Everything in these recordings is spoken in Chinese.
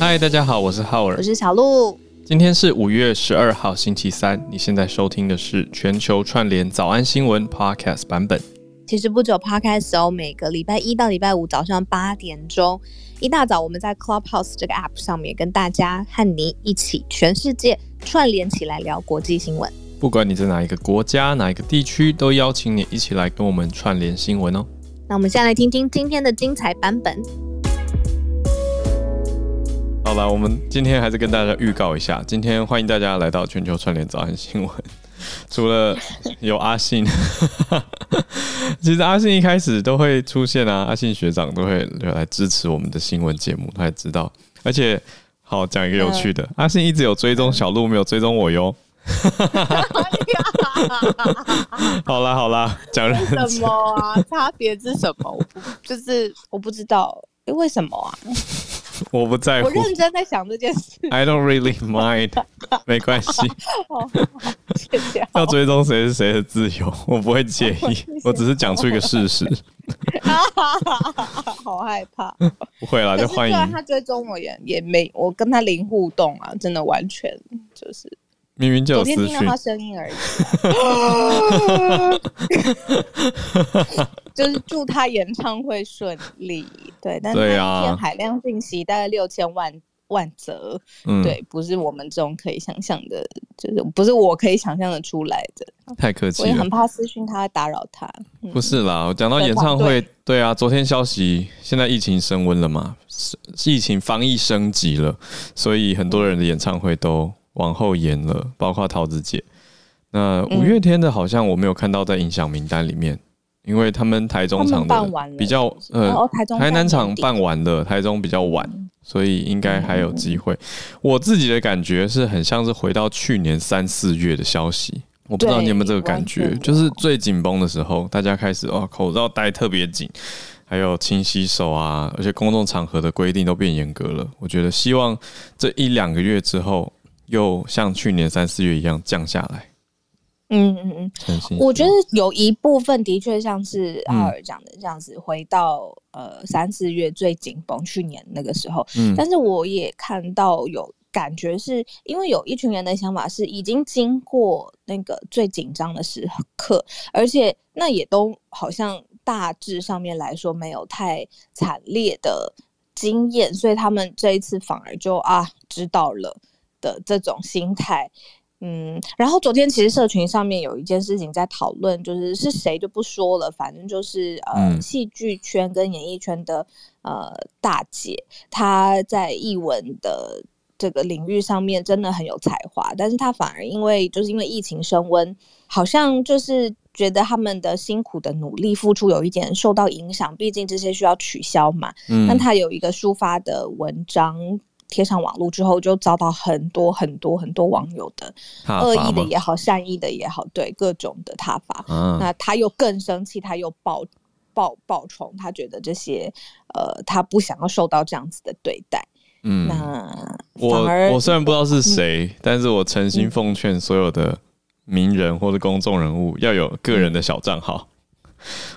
嗨，大家好，我是浩尔，我是小鹿。今天是五月十二号，星期三。你现在收听的是全球串联早安新闻 Podcast 版本。其实不久 Podcast 哦，每个礼拜一到礼拜五早上八点钟一大早，我们在 Clubhouse 这个 App 上面跟大家和你一起全世界串联起来聊国际新闻。不管你在哪一个国家、哪一个地区，都邀请你一起来跟我们串联新闻哦。那我们先来听听今天的精彩版本。好了，我们今天还是跟大家预告一下，今天欢迎大家来到全球串联早安新闻。除了有阿信，其实阿信一开始都会出现啊，阿信学长都会来支持我们的新闻节目，他也知道。而且，好讲一个有趣的，嗯、阿信一直有追踪小鹿，没有追踪我哟。好啦好啦，讲什么啊？差别是什么？我不就是我不知道，诶，为什么啊？我不在乎，我认真在想这件事。I don't really mind，没关系。好，谢谢。要追踪谁是谁的自由，我不会介意。我只是讲出一个事实。好害怕。不会啦，就欢迎他追踪我也也没，我跟他零互动啊，真的完全就是。明明就有私讯，昨天听到他声音而已。就是祝他演唱会顺利，对。但是那一天海量信息大概六千万万则，嗯，对，不是我们这种可以想象的，就是不是我可以想象的出来的。太客气了，我也很怕私讯他打扰他。嗯、不是啦，我讲到演唱会，对，对啊，昨天消息，现在疫情升温了嘛，疫情防疫升级了，所以很多人的演唱会都。往后延了，包括桃子姐。那五月天的，好像我没有看到在影响名单里面，因为他们台中场的比较呃，台南场办完了，台中比较晚，所以应该还有机会。我自己的感觉是很像是回到去年三四月的消息，我不知道你有没有这个感觉，就是最紧绷的时候，大家开始哦，口罩戴特别紧，还有勤洗手啊，而且公众场合的规定都变严格了。我觉得希望这一两个月之后。又像去年三四月一样降下来，嗯嗯嗯，我觉得有一部分的确像是阿尔讲的这样子，回到呃三四月最紧绷去年那个时候，嗯，但是我也看到有感觉是因为有一群人的想法是已经经过那个最紧张的时刻，而且那也都好像大致上面来说没有太惨烈的经验，所以他们这一次反而就啊知道了。的这种心态，嗯，然后昨天其实社群上面有一件事情在讨论，就是是谁就不说了，反正就是呃，戏剧圈跟演艺圈的呃大姐，她在艺文的这个领域上面真的很有才华，但是她反而因为就是因为疫情升温，好像就是觉得他们的辛苦的努力付出有一点受到影响，毕竟这些需要取消嘛。嗯，但她有一个抒发的文章。贴上网络之后，就遭到很多很多很多网友的恶意的也好，善意的也好，对各种的挞伐。嗯、那他又更生气，他又爆爆爆冲，他觉得这些呃，他不想要受到这样子的对待。嗯，那我我虽然不知道是谁，嗯、但是我诚心奉劝所有的名人或者公众人物要有个人的小账号。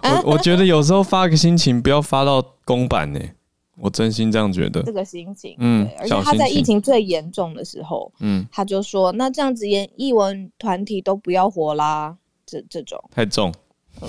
嗯、我我觉得有时候发个心情，不要发到公版呢。我真心这样觉得，这个心情，嗯，而且他在疫情最严重的时候，嗯，他就说，那这样子演艺文团体都不要活啦，这这种太重，嗯，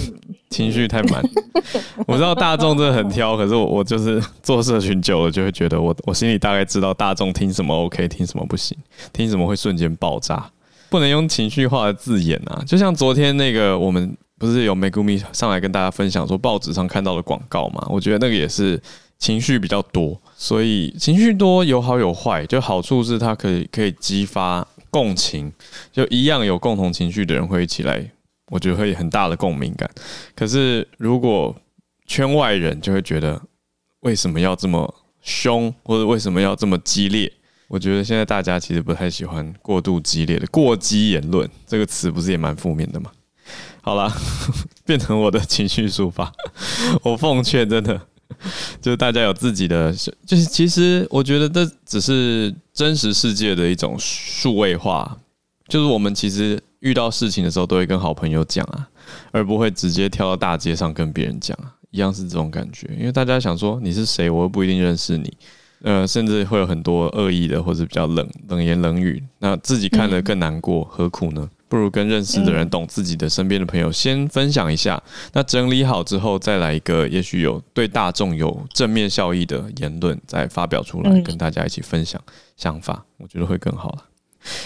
情绪太满。我知道大众真的很挑，可是我我就是 做社群久了，就会觉得我我心里大概知道大众听什么 OK，听什么不行，听什么会瞬间爆炸，不能用情绪化的字眼啊。就像昨天那个，我们不是有 Megumi 上来跟大家分享说报纸上看到的广告嘛？我觉得那个也是。情绪比较多，所以情绪多有好有坏。就好处是它可以可以激发共情，就一样有共同情绪的人会一起来，我觉得会很大的共鸣感。可是如果圈外人就会觉得为什么要这么凶，或者为什么要这么激烈？我觉得现在大家其实不太喜欢过度激烈的过激言论，这个词不是也蛮负面的吗？好啦，变成我的情绪抒发，我奉劝真的。就是大家有自己的，就是其实我觉得这只是真实世界的一种数位化。就是我们其实遇到事情的时候，都会跟好朋友讲啊，而不会直接跳到大街上跟别人讲啊，一样是这种感觉。因为大家想说你是谁，我又不一定认识你。呃，甚至会有很多恶意的或者比较冷冷言冷语，那自己看了更难过，何苦呢？不如跟认识的人、懂自己的身边的朋友先分享一下，那整理好之后再来一个，也许有对大众有正面效益的言论，再发表出来，跟大家一起分享想法，我觉得会更好了。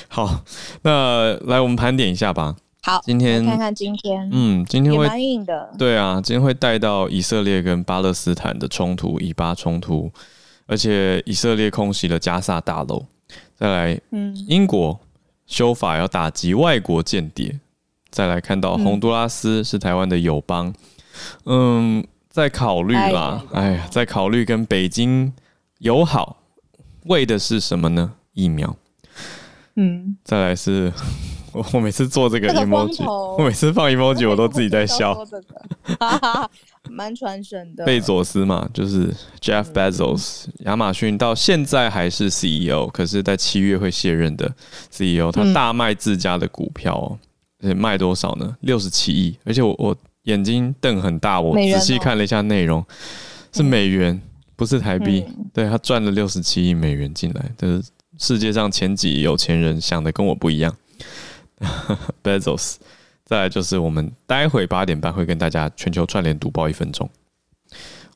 好，那来我们盘点一下吧。好，今天看看今天，嗯，今天会蛮硬的。对啊，今天会带到以色列跟巴勒斯坦的冲突，以巴冲突，而且以色列空袭了加萨大楼，再来，嗯，英国修法要打击外国间谍，再来看到洪都拉斯是台湾的友邦，嗯，在考虑啦，哎。呀，在考虑跟北京友好，为的是什么呢？疫苗，嗯，再来是。我每次做这个 emoji，我每次放 emoji，我都自己在笑。哈哈，蛮传神的。贝佐斯嘛，就是 Jeff Bezos，亚马逊到现在还是 CEO，可是在七月会卸任的 CEO。他大卖自家的股票哦，而且卖多少呢？六十七亿。而且我我眼睛瞪很大，我仔细看了一下内容，是美元，不是台币。对，他赚了六十七亿美元进来，就是世界上前几有钱人想的跟我不一样。Bezos，再来就是我们待会八点半会跟大家全球串联读报一分钟，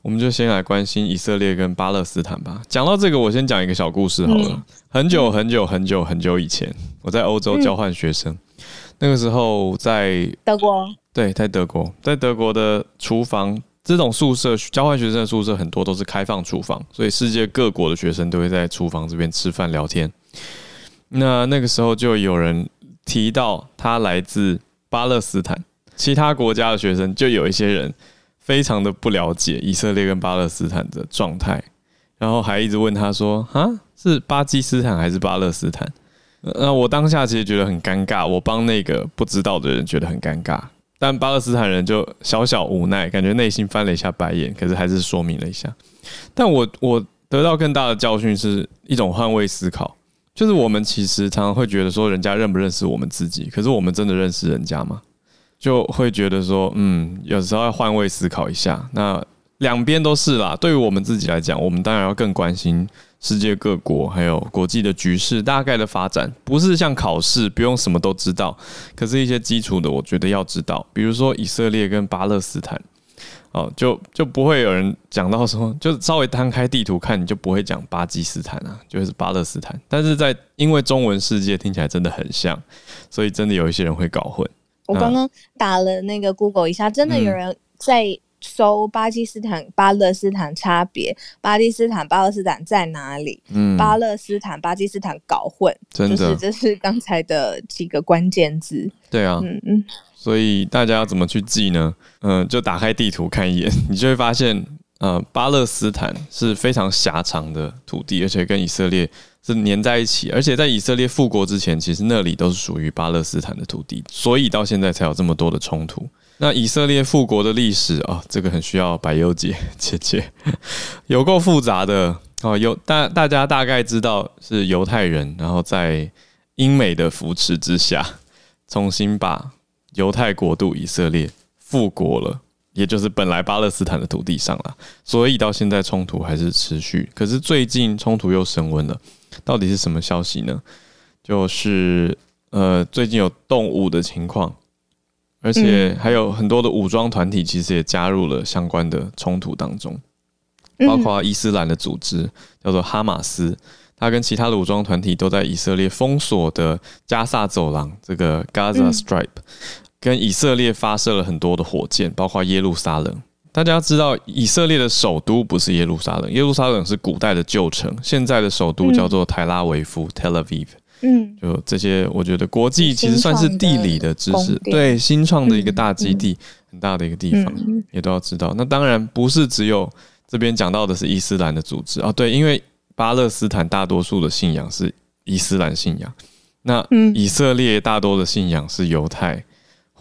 我们就先来关心以色列跟巴勒斯坦吧。讲到这个，我先讲一个小故事好了。嗯、很久很久很久很久以前，我在欧洲交换学生，嗯、那个时候在德国，对，在德国，在德国的厨房，这种宿舍交换学生的宿舍很多都是开放厨房，所以世界各国的学生都会在厨房这边吃饭聊天。那那个时候就有人。提到他来自巴勒斯坦，其他国家的学生就有一些人非常的不了解以色列跟巴勒斯坦的状态，然后还一直问他说：“啊，是巴基斯坦还是巴勒斯坦？”那我当下其实觉得很尴尬，我帮那个不知道的人觉得很尴尬，但巴勒斯坦人就小小无奈，感觉内心翻了一下白眼，可是还是说明了一下。但我我得到更大的教训是一种换位思考。就是我们其实常常会觉得说，人家认不认识我们自己，可是我们真的认识人家吗？就会觉得说，嗯，有时候要换位思考一下。那两边都是啦。对于我们自己来讲，我们当然要更关心世界各国还有国际的局势大概的发展，不是像考试不用什么都知道，可是一些基础的，我觉得要知道。比如说以色列跟巴勒斯坦。哦，就就不会有人讲到说，就稍微摊开地图看，你就不会讲巴基斯坦啊，就是巴勒斯坦。但是在因为中文世界听起来真的很像，所以真的有一些人会搞混。我刚刚打了那个 Google 一下，真的有人在搜巴基斯坦、巴勒斯坦差别，巴基斯坦、巴勒斯坦在哪里？嗯，巴勒斯坦、巴基斯坦搞混，真的，就是这是刚才的几个关键字。对啊，嗯嗯。所以大家要怎么去记呢？嗯、就打开地图看一眼，你就会发现，呃，巴勒斯坦是非常狭长的土地，而且跟以色列是粘在一起。而且在以色列复国之前，其实那里都是属于巴勒斯坦的土地，所以到现在才有这么多的冲突。那以色列复国的历史啊、哦，这个很需要百忧解姐姐，有够复杂的哦。有大大家大概知道是犹太人，然后在英美的扶持之下，重新把。犹太国度以色列复国了，也就是本来巴勒斯坦的土地上了，所以到现在冲突还是持续。可是最近冲突又升温了，到底是什么消息呢？就是呃，最近有动武的情况，而且还有很多的武装团体其实也加入了相关的冲突当中，包括伊斯兰的组织叫做哈马斯。他跟其他的武装团体都在以色列封锁的加萨走廊，这个 Gaza Strip，跟以色列发射了很多的火箭，包括耶路撒冷。大家知道，以色列的首都不是耶路撒冷，耶路撒冷是古代的旧城，现在的首都叫做泰拉维夫 （Tel Aviv）。嗯，就这些，我觉得国际其实算是地理的知识，对，新创的一个大基地，很大的一个地方，也都要知道。那当然不是只有这边讲到的是伊斯兰的组织啊，对，因为。巴勒斯坦大多数的信仰是伊斯兰信仰，那以色列大多的信仰是犹太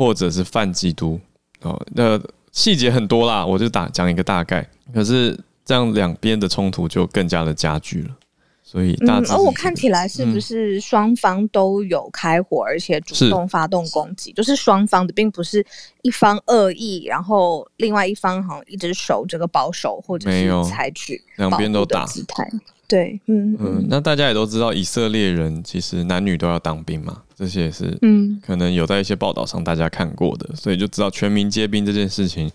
或者是泛基督哦。那细节很多啦，我就打讲一个大概。可是这样两边的冲突就更加的加剧了。所以大，而我看起来是不是双方都有开火，而且主动发动攻击？就是双方的，并不是一方恶意，然后另外一方好像一直守这个保守，或者是采取两边都打姿态。对，嗯嗯，那大家也都知道，以色列人其实男女都要当兵嘛，这些也是嗯，可能有在一些报道上大家看过的，所以就知道全民皆兵这件事情，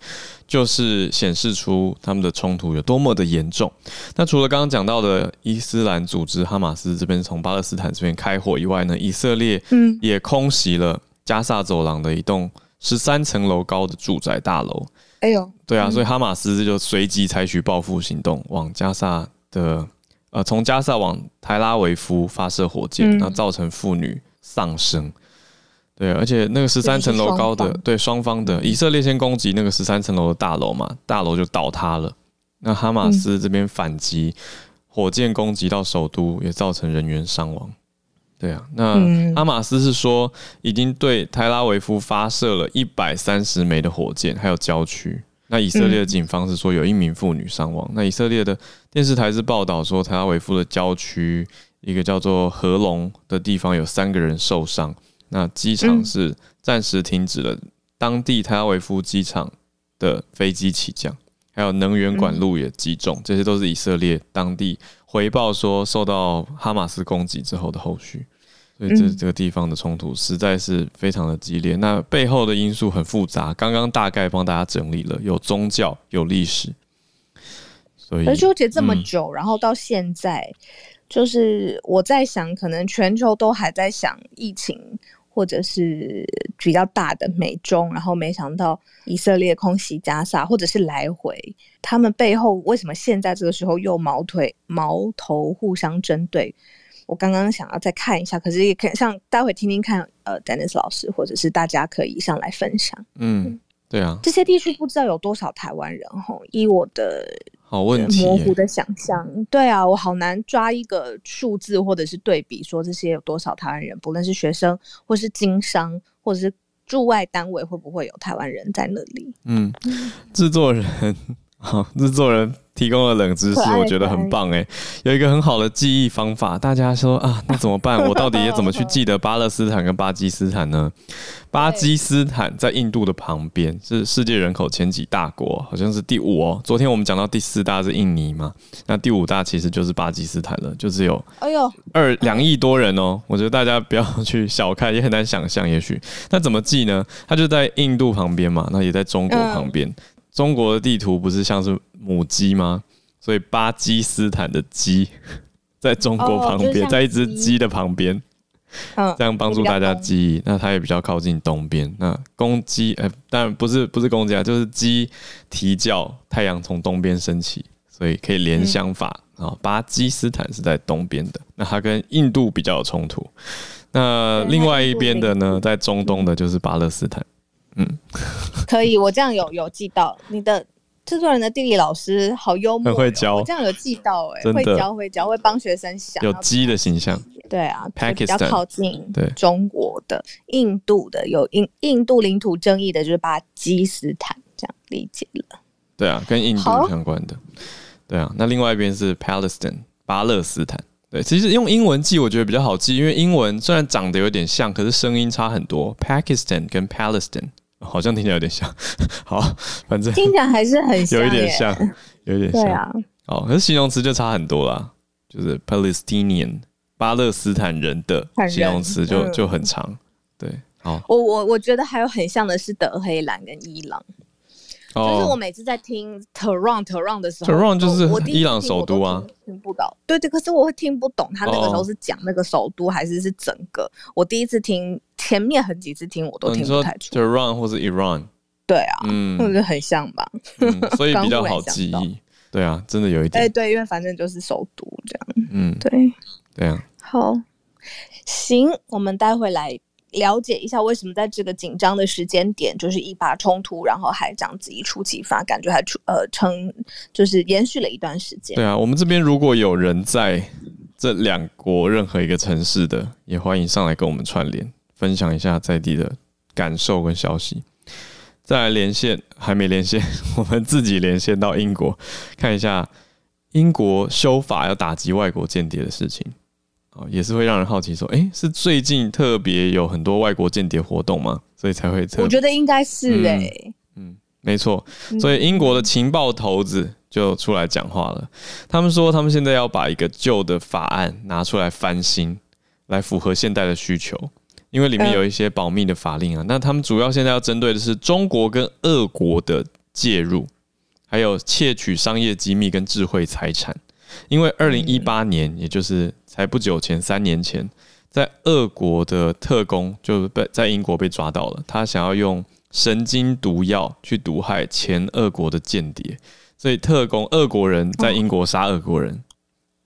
就是显示出他们的冲突有多么的严重。那除了刚刚讲到的伊斯兰组织哈马斯这边从巴勒斯坦这边开火以外呢，以色列嗯也空袭了加萨走廊的一栋十三层楼高的住宅大楼。哎呦，对啊，所以哈马斯就随即采取报复行动，往加萨的。呃，从加萨往台拉维夫发射火箭，那、嗯、造成妇女丧生。对，而且那个十三层楼高的，对双方的，以色列先攻击那个十三层楼的大楼嘛，大楼就倒塌了。那哈马斯这边反击，火箭攻击到首都，也造成人员伤亡。对啊，那哈马斯是说已经对台拉维夫发射了一百三十枚的火箭，还有郊区。那以色列的警方是说有一名妇女伤亡。那以色列的电视台是报道说，特拉维夫的郊区一个叫做合龙的地方有三个人受伤。那机场是暂时停止了当地特拉维夫机场的飞机起降，还有能源管路也击中，这些都是以色列当地回报说受到哈马斯攻击之后的后续。所以这这个地方的冲突实在是非常的激烈，那背后的因素很复杂。刚刚大概帮大家整理了，有宗教，有历史，所以而纠结这么久，然后到现在，就是我在想，可能全球都还在想疫情，或者是比较大的美中，然后没想到以色列空袭加萨，或者是来回，他们背后为什么现在这个时候又矛腿矛头互相针对？我刚刚想要再看一下，可是也可以像待会听听看，呃，Dennis 老师或者是大家可以上来分享。嗯，对啊，这些地区不知道有多少台湾人吼，以我的好问题模糊的想象，对啊，我好难抓一个数字或者是对比，说这些有多少台湾人，不论是学生或是经商或者是驻外单位，会不会有台湾人在那里？嗯，制作人，好，制作人。提供了冷知识，我觉得很棒诶，有一个很好的记忆方法。大家说啊，那怎么办？我到底要怎么去记得巴勒斯坦跟巴基斯坦呢？巴基斯坦在印度的旁边，是世界人口前几大国，好像是第五哦。昨天我们讲到第四大是印尼嘛，那第五大其实就是巴基斯坦了，就只有哎呦二两亿多人哦。我觉得大家不要去小看，也很难想象。也许那怎么记呢？它就在印度旁边嘛，那也在中国旁边。中国的地图不是像是母鸡吗？所以巴基斯坦的鸡 在中国旁边，哦、在一只鸡的旁边，这样帮助大家记忆。那它也比较靠近东边。那公鸡，呃，当然不是不是公鸡啊，就是鸡啼叫，太阳从东边升起，所以可以联想法啊。嗯、巴基斯坦是在东边的，那它跟印度比较有冲突。那另外一边的呢，在中东的就是巴勒斯坦。嗯，可以，我这样有有记到。你的制作人的地理老师好幽默，很会教，我这样有记到哎、欸，会教会教会帮学生想有鸡的形象，对啊，Pakistan,，比较靠近对。中国的印度的有印印度领土争议的就是巴基斯坦，这样理解了，对啊，跟印度相关的，对啊，那另外一边是 Palestine 巴勒斯坦。对，其实用英文记我觉得比较好记，因为英文虽然长得有点像，可是声音差很多。Pakistan 跟 Palestine。好像听起来有点像，好，反正听起来还是很像，有一点像，有一点像。对啊，哦，可是形容词就差很多啦，就是 Palestinian 巴勒斯坦人的形容词就就很长。对，好，我我我觉得还有很像的是德黑兰跟伊朗。就是我每次在听 Tehran Tehran 的时候，Tehran 就是伊朗首都啊，听不到。对对，可是我会听不懂他那个时候是讲那个首都还是是整个。我第一次听，前面很几次听我都听不太出。Tehran 或是 Iran，对啊，嗯，是不是很像吧？所以比较好记忆。对啊，真的有一点。哎，对，因为反正就是首都这样。嗯，对，对啊。好，行，我们待会来。了解一下为什么在这个紧张的时间点，就是一巴冲突，然后还这样子一触即发，感觉还出呃成就是延续了一段时间。对啊，我们这边如果有人在这两国任何一个城市的，也欢迎上来跟我们串联，分享一下在地的感受跟消息。再来连线，还没连线，我们自己连线到英国，看一下英国修法要打击外国间谍的事情。也是会让人好奇，说，哎、欸，是最近特别有很多外国间谍活动吗？所以才会。我觉得应该是哎、欸，嗯，嗯，没错。所以英国的情报头子就出来讲话了。他们说，他们现在要把一个旧的法案拿出来翻新，来符合现代的需求，因为里面有一些保密的法令啊。那他们主要现在要针对的是中国跟俄国的介入，还有窃取商业机密跟智慧财产。因为二零一八年，也就是才不久前，三年前，在俄国的特工就被在英国被抓到了，他想要用神经毒药去毒害前俄国的间谍，所以特工俄国人在英国杀俄国人，哦、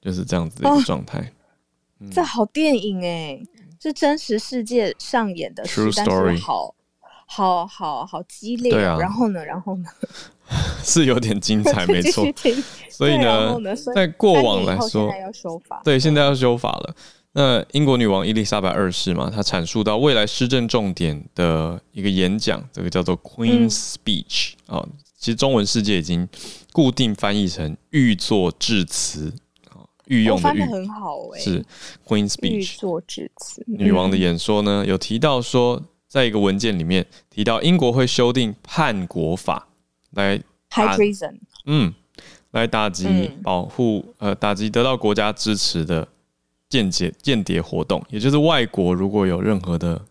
就是这样子的一个状态。这好电影哎，是真实世界上演的，True Story，好好好好激烈。对啊，然后呢，然后呢？是有点精彩，没错。所以呢，在过往来说，对，现在要修法了。那英国女王伊丽莎白二世嘛，她阐述到未来施政重点的一个演讲，这个叫做 Queen's Speech 啊、嗯。其实中文世界已经固定翻译成御作致辞啊，御用的御，很好哎，是 Queen's Speech 御作致辞。女王的演说呢，有提到说，在一个文件里面提到英国会修订叛国法。来，High treason，嗯，来打击保护、嗯、呃打击得到国家支持的间谍间谍活动，也就是外国如果有任何的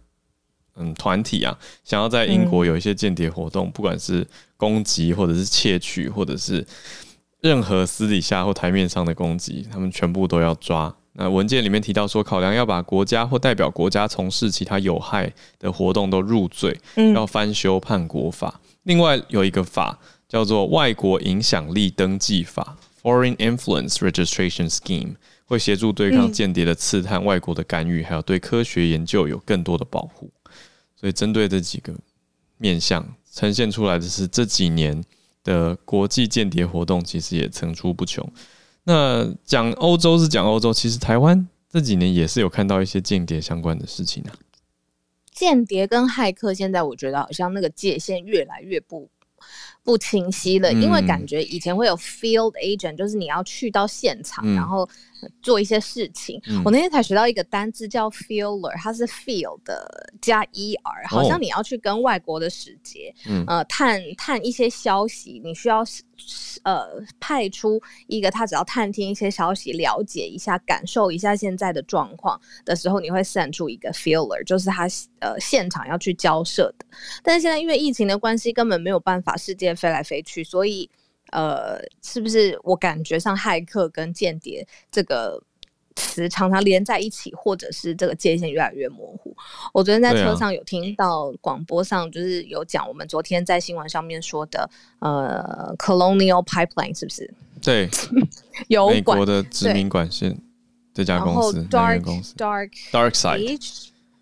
嗯团体啊，想要在英国有一些间谍活动，嗯、不管是攻击或者是窃取，或者是任何私底下或台面上的攻击，他们全部都要抓。那文件里面提到说，考量要把国家或代表国家从事其他有害的活动都入罪，嗯、要翻修叛国法。另外有一个法叫做《外国影响力登记法》（Foreign Influence Registration Scheme），会协助对抗间谍的刺探、外国的干预，还有对科学研究有更多的保护。所以，针对这几个面向呈现出来的是这几年的国际间谍活动，其实也层出不穷。那讲欧洲是讲欧洲，其实台湾这几年也是有看到一些间谍相关的事情啊。间谍跟骇客，现在我觉得好像那个界限越来越不不清晰了，因为感觉以前会有 field agent，就是你要去到现场，然后做一些事情。我那天才学到一个单字叫 feeler，它是 field 的加 er，好像你要去跟外国的使节，呃，探探一些消息，你需要。呃，派出一个他只要探听一些消息，了解一下，感受一下现在的状况的时候，你会 send 出一个 feeler，就是他呃现场要去交涉的。但是现在因为疫情的关系，根本没有办法世界飞来飞去，所以呃，是不是我感觉上骇客跟间谍这个词常常连在一起，或者是这个界限越来越模糊。我昨天在车上有听到广播上，就是有讲我们昨天在新闻上面说的，呃，Colonial Pipeline 是不是？对，有美国的殖民管线这家公司，Dark Dark Dark Side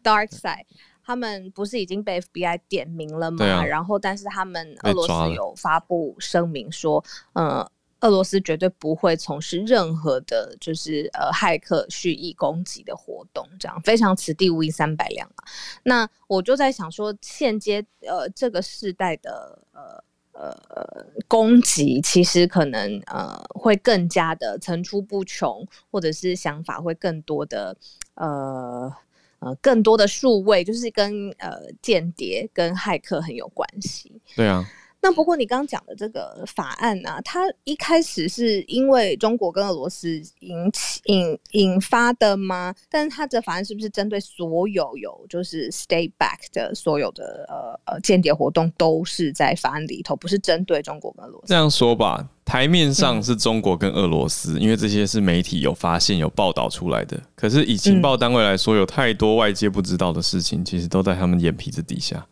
Dark Side，他们不是已经被 FBI 点名了吗？啊、然后，但是他们俄罗斯有发布声明说，呃。俄罗斯绝对不会从事任何的，就是呃骇客蓄意攻击的活动，这样非常此地无银三百两啊。那我就在想说，现阶呃这个世代的呃呃攻击，其实可能呃会更加的层出不穷，或者是想法会更多的呃呃更多的数位，就是跟呃间谍跟骇客很有关系。对啊。那不过你刚刚讲的这个法案呢、啊，它一开始是因为中国跟俄罗斯引起引引发的吗？但是它这法案是不是针对所有有就是 state back 的所有的呃呃间谍活动都是在法案里头，不是针对中国跟俄罗斯？这样说吧，台面上是中国跟俄罗斯，嗯、因为这些是媒体有发现有报道出来的。可是以情报单位来说，有太多外界不知道的事情，其实都在他们眼皮子底下。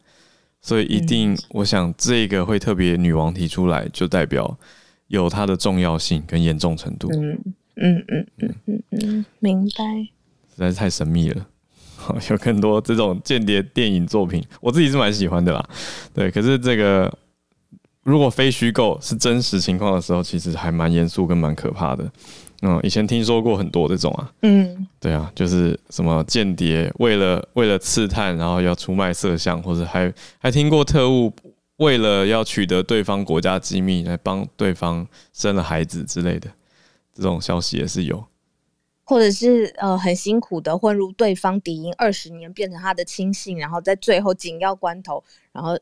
所以一定，我想这个会特别女王提出来，就代表有它的重要性跟严重程度。嗯嗯嗯嗯嗯嗯，明白。实在是太神秘了，有更多这种间谍电影作品，我自己是蛮喜欢的啦。对，可是这个如果非虚构是真实情况的时候，其实还蛮严肃跟蛮可怕的。嗯，以前听说过很多这种啊，嗯，对啊，就是什么间谍为了为了刺探，然后要出卖色相，或者还还听过特务为了要取得对方国家机密，来帮对方生了孩子之类的，这种消息也是有，或者是呃很辛苦的混入对方敌营二十年，变成他的亲信，然后在最后紧要关头，然后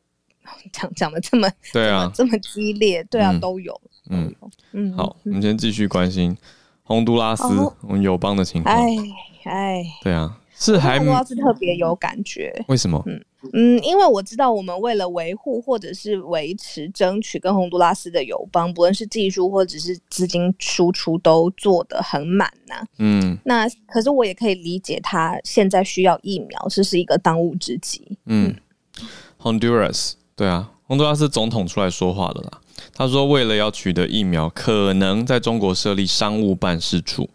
讲讲的这么对啊。这么，激烈，对啊，嗯、都有。嗯。嗯，好，我们先继续关心洪都拉斯，我们友邦的情况。哎哎，对啊，是还洪都拉斯特别有感觉，为什么？嗯。嗯，因为我知道我们为了维护或者是维持、争取跟洪都拉斯的友邦，不论是技术或者是资金输出，都做得很满呐、啊。嗯，那可是我也可以理解他现在需要疫苗，这是一个当务之急。嗯，Honduras，对啊，洪都拉斯总统出来说话了啦。他说，为了要取得疫苗，可能在中国设立商务办事处。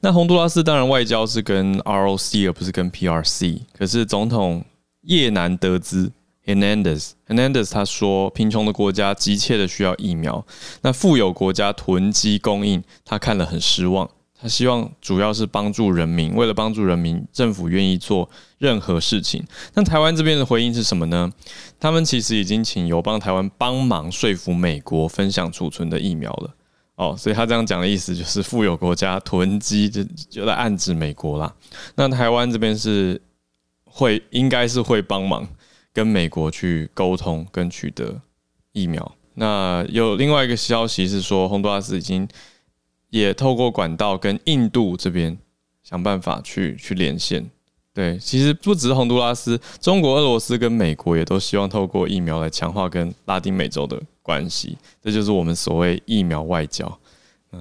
那洪都拉斯当然外交是跟 ROC 而不是跟 PRC，可是总统。叶南德兹 Hernandez，Hernandez 他说，贫穷的国家急切的需要疫苗，那富有国家囤积供应，他看了很失望。他希望主要是帮助人民，为了帮助人民，政府愿意做任何事情。那台湾这边的回应是什么呢？他们其实已经请友邦台湾帮忙说服美国分享储存的疫苗了。哦，所以他这样讲的意思就是，富有国家囤积就就在暗指美国啦。那台湾这边是。会应该是会帮忙跟美国去沟通跟取得疫苗。那有另外一个消息是说，洪都拉斯已经也透过管道跟印度这边想办法去去连线。对，其实不只是洪都拉斯，中国、俄罗斯跟美国也都希望透过疫苗来强化跟拉丁美洲的关系。这就是我们所谓疫苗外交。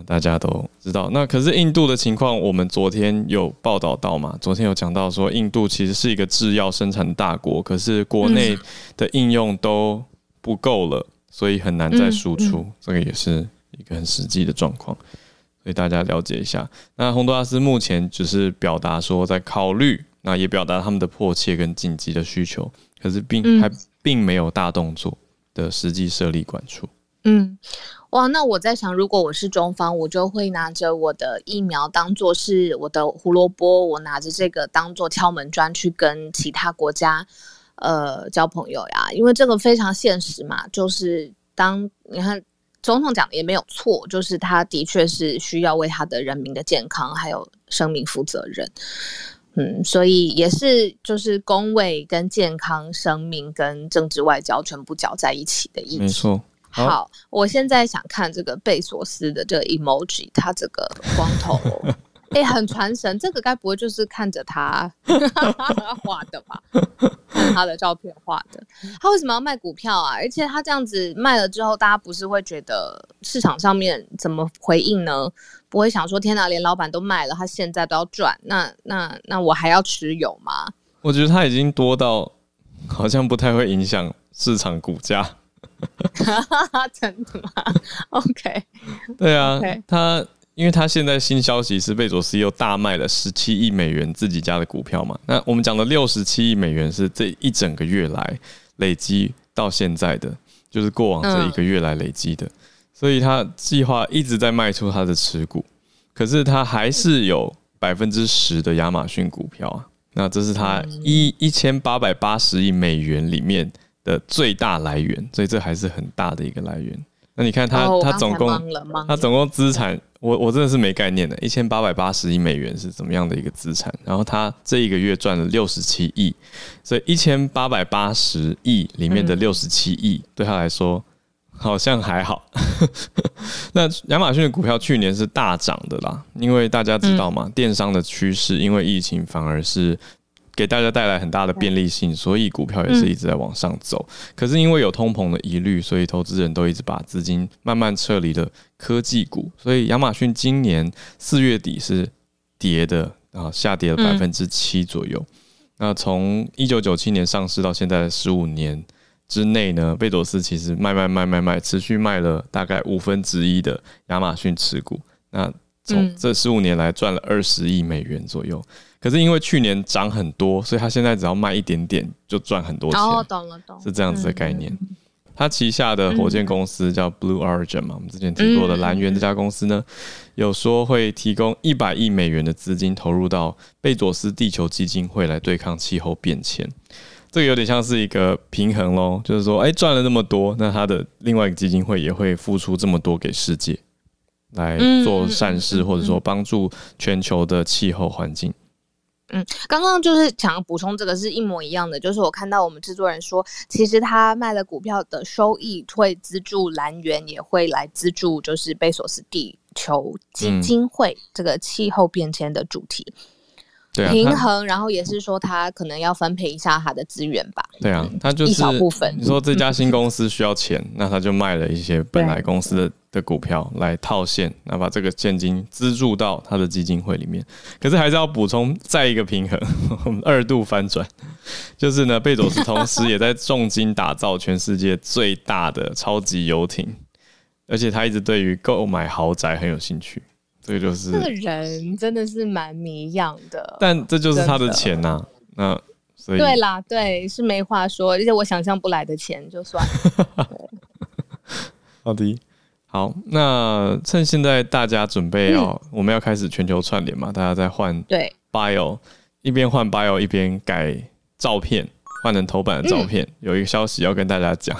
大家都知道，那可是印度的情况，我们昨天有报道到嘛？昨天有讲到说，印度其实是一个制药生产大国，可是国内的应用都不够了，所以很难再输出。这个也是一个很实际的状况，所以大家了解一下。那洪都拉斯目前只是表达说在考虑，那也表达他们的迫切跟紧急的需求，可是并还并没有大动作的实际设立管处。嗯。哇，那我在想，如果我是中方，我就会拿着我的疫苗当做是我的胡萝卜，我拿着这个当做敲门砖去跟其他国家呃交朋友呀，因为这个非常现实嘛，就是当你看总统讲的也没有错，就是他的确是需要为他的人民的健康还有生命负责任，嗯，所以也是就是工位跟健康、生命跟政治外交全部搅在一起的意思，没错。好，好，我现在想看这个贝索斯的这个 emoji，他这个光头，哎、欸，很传神。这个该不会就是看着他 画的吧？看他的照片画的。他为什么要卖股票啊？而且他这样子卖了之后，大家不是会觉得市场上面怎么回应呢？不会想说天哪，连老板都卖了，他现在都要赚，那那那我还要持有吗？我觉得他已经多到好像不太会影响市场股价。真的吗？OK，对啊.他因为他现在新消息是贝佐斯又大卖了十七亿美元自己家的股票嘛。那我们讲的六十七亿美元是这一整个月来累积到现在的，就是过往这一个月来累积的。嗯、所以他计划一直在卖出他的持股，可是他还是有百分之十的亚马逊股票啊。那这是他一一千八百八十亿美元里面。的最大来源，所以这还是很大的一个来源。那你看他，他总共，他总共资产，我我真的是没概念的，一千八百八十亿美元是怎么样的一个资产？然后他这一个月赚了六十七亿，所以一千八百八十亿里面的六十七亿对他来说好像还好。那亚马逊的股票去年是大涨的啦，因为大家知道嘛，电商的趋势，因为疫情反而是。给大家带来很大的便利性，所以股票也是一直在往上走。可是因为有通膨的疑虑，所以投资人都一直把资金慢慢撤离了科技股。所以亚马逊今年四月底是跌的啊，下跌了百分之七左右。那从一九九七年上市到现在的十五年之内呢，贝佐斯其实卖卖卖卖卖，持续卖了大概五分之一的亚马逊持股。那从这十五年来赚了二十亿美元左右。可是因为去年涨很多，所以他现在只要卖一点点就赚很多钱。哦，懂了，懂了，是这样子的概念。他旗下的火箭公司叫 Blue Origin 嘛，我们之前提过的蓝源这家公司呢，有说会提供一百亿美元的资金投入到贝佐斯地球基金会来对抗气候变迁。这个有点像是一个平衡喽，就是说，哎，赚了那么多，那他的另外一个基金会也会付出这么多给世界来做善事，或者说帮助全球的气候环境。嗯，刚刚就是想要补充这个是一模一样的，就是我看到我们制作人说，其实他卖了股票的收益会资助蓝源，也会来资助就是贝索斯地球基金会这个气候变迁的主题。嗯对啊，平衡，然后也是说他可能要分配一下他的资源吧。对啊，他就是一小部分。你说这家新公司需要钱，嗯、那他就卖了一些本来公司的的股票来套现，那把这个现金资助到他的基金会里面。可是还是要补充再一个平衡，二度翻转，就是呢，贝佐斯同时也在重金打造全世界最大的超级游艇，而且他一直对于购买豪宅很有兴趣。这个就是这个人真的是蛮迷样的，但这就是他的钱呐、啊。那所以对啦，对是没话说，而且我想象不来的钱就算了。好的，好，那趁现在大家准备要、嗯、我们要开始全球串联嘛，大家在换对 bio，一边换 bio 一边改照片，换成头版的照片。嗯、有一个消息要跟大家讲，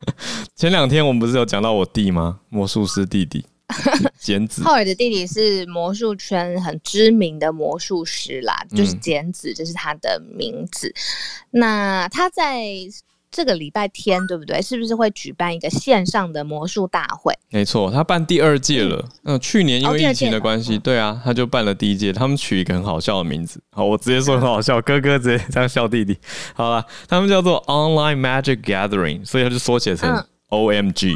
前两天我们不是有讲到我弟吗？魔术师弟弟。简子浩尔的弟弟是魔术圈很知名的魔术师啦，就是剪子，这是他的名字。嗯、那他在这个礼拜天，对不对？是不是会举办一个线上的魔术大会？没错，他办第二届了。嗯、呃，去年因为疫情的关系，对啊，他就办了第一届。他们取一个很好笑的名字，好，我直接说很好笑，哥哥直接这样笑弟弟。好了，他们叫做 Online Magic Gathering，所以他就缩写成 OMG。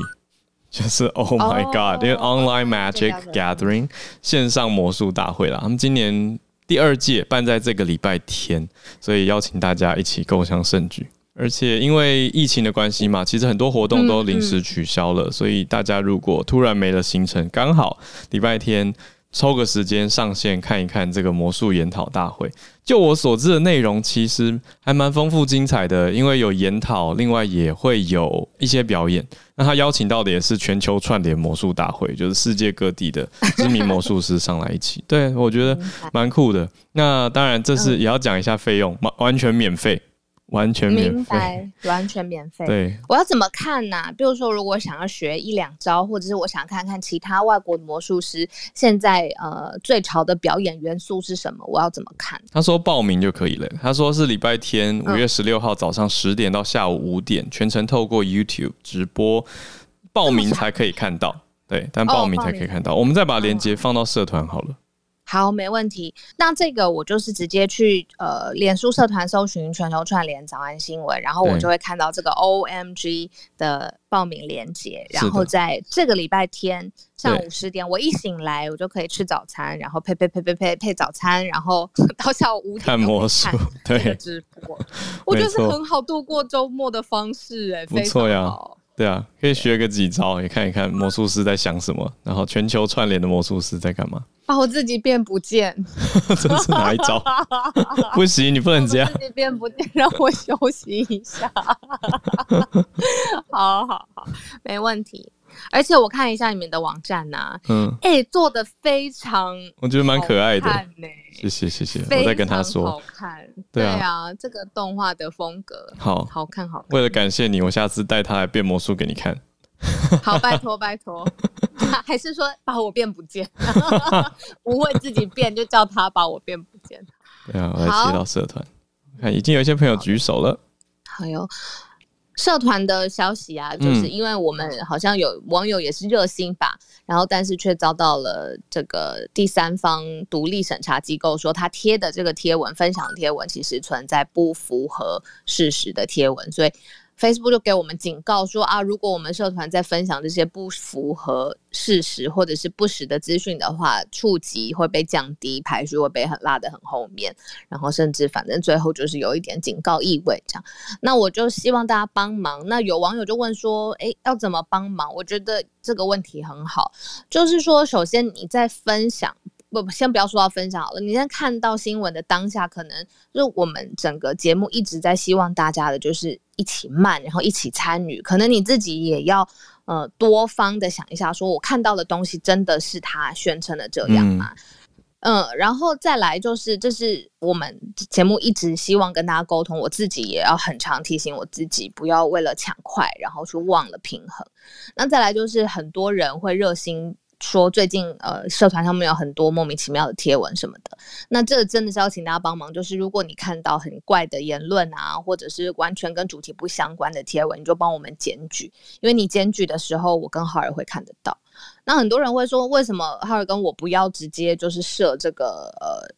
就是 Oh my God，、oh, 因为 Online Magic Gathering 线上魔术大会啦，他们今年第二届办在这个礼拜天，所以邀请大家一起共享盛举。而且因为疫情的关系嘛，其实很多活动都临时取消了，嗯嗯、所以大家如果突然没了行程，刚好礼拜天。抽个时间上线看一看这个魔术研讨大会。就我所知的内容，其实还蛮丰富精彩的，因为有研讨，另外也会有一些表演。那他邀请到的也是全球串联魔术大会，就是世界各地的知名魔术师上来一起。对，我觉得蛮酷的。那当然，这是也要讲一下费用，完完全免费。完全免费，明白，完全免费。对，我要怎么看呢、啊？比如说，如果想要学一两招，或者是我想看看其他外国的魔术师现在呃最潮的表演元素是什么，我要怎么看？他说报名就可以了。他说是礼拜天五月十六号早上十点到下午五点，嗯、全程透过 YouTube 直播，报名才可以看到。对，但报名才可以看到。哦、我们再把链接放到社团好了。好，没问题。那这个我就是直接去呃，脸书社团搜寻全球串联早安新闻，然后我就会看到这个 OMG 的报名链接。然后在这个礼拜天上午十点，我一醒来，我就可以吃早餐，然后配配配配配配早餐，然后 到下午五点看魔术，对，直播。我觉得是很好度过周末的方式，哎，不错呀。对啊，可以学个几招，也看一看魔术师在想什么，然后全球串联的魔术师在干嘛。把我自己变不见，这是哪一招？不行，你不能这样。自己变不见，让我休息一下。好好好，没问题。而且我看一下你们的网站呐、啊，嗯，哎、欸，做的非常，我觉得蛮可爱的。谢谢谢谢，我在跟他说。好看，对啊，这个动画的风格好好看好看。为了感谢你，我下次带他来变魔术给你看。好，拜托拜托，还是说把我变不见？不会自己变，就叫他把我变不见。对啊，我来接到社团，看已经有一些朋友举手了。好哟。社团的消息啊，就是因为我们好像有网友也是热心吧，嗯、然后但是却遭到了这个第三方独立审查机构说他贴的这个贴文、分享贴文其实存在不符合事实的贴文，所以。Facebook 就给我们警告说啊，如果我们社团在分享这些不符合事实或者是不实的资讯的话，触及会被降低，排序会被很拉得很后面，然后甚至反正最后就是有一点警告意味这样。那我就希望大家帮忙。那有网友就问说，诶，要怎么帮忙？我觉得这个问题很好，就是说，首先你在分享。不，先不要说到分享好了。你先看到新闻的当下，可能就我们整个节目一直在希望大家的，就是一起慢，然后一起参与。可能你自己也要呃多方的想一下，说我看到的东西真的是他宣称的这样吗？嗯，嗯，然后再来就是，这是我们节目一直希望跟大家沟通。我自己也要很常提醒我自己，不要为了抢快，然后去忘了平衡。那再来就是很多人会热心。说最近呃社团上面有很多莫名其妙的贴文什么的，那这真的是要请大家帮忙，就是如果你看到很怪的言论啊，或者是完全跟主题不相关的贴文，你就帮我们检举，因为你检举的时候，我跟浩尔会看得到。那很多人会说，为什么浩尔跟我不要直接就是设这个呃？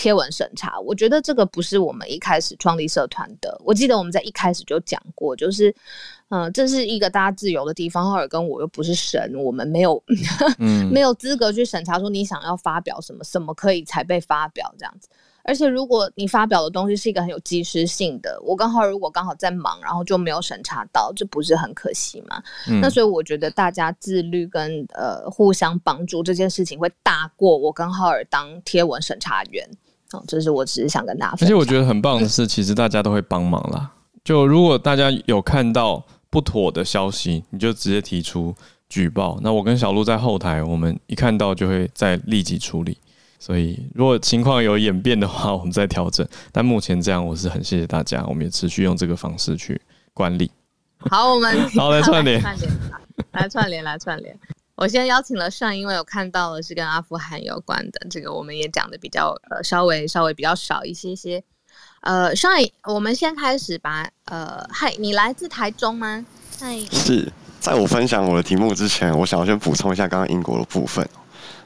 贴文审查，我觉得这个不是我们一开始创立社团的。我记得我们在一开始就讲过，就是，嗯、呃，这是一个大家自由的地方。浩尔跟我又不是神，我们没有，嗯、没有资格去审查说你想要发表什么，什么可以才被发表这样子。而且如果你发表的东西是一个很有即时性的，我跟浩尔如果刚好在忙，然后就没有审查到，这不是很可惜吗？嗯、那所以我觉得大家自律跟呃互相帮助这件事情会大过我跟浩尔当贴文审查员。哦，这是我只是想跟大家分享。而且我觉得很棒的是，其实大家都会帮忙啦。就如果大家有看到不妥的消息，你就直接提出举报。那我跟小鹿在后台，我们一看到就会再立即处理。所以如果情况有演变的话，我们再调整。但目前这样，我是很谢谢大家，我们也持续用这个方式去管理。好，我们 好 来串联，来串联，来串联。我先邀请了上，因为我看到了是跟阿富汗有关的，这个我们也讲的比较呃稍微稍微比较少一些些。呃，上，我们先开始吧。呃，嗨，你来自台中吗？嗨，是在我分享我的题目之前，我想要先补充一下刚刚英国的部分。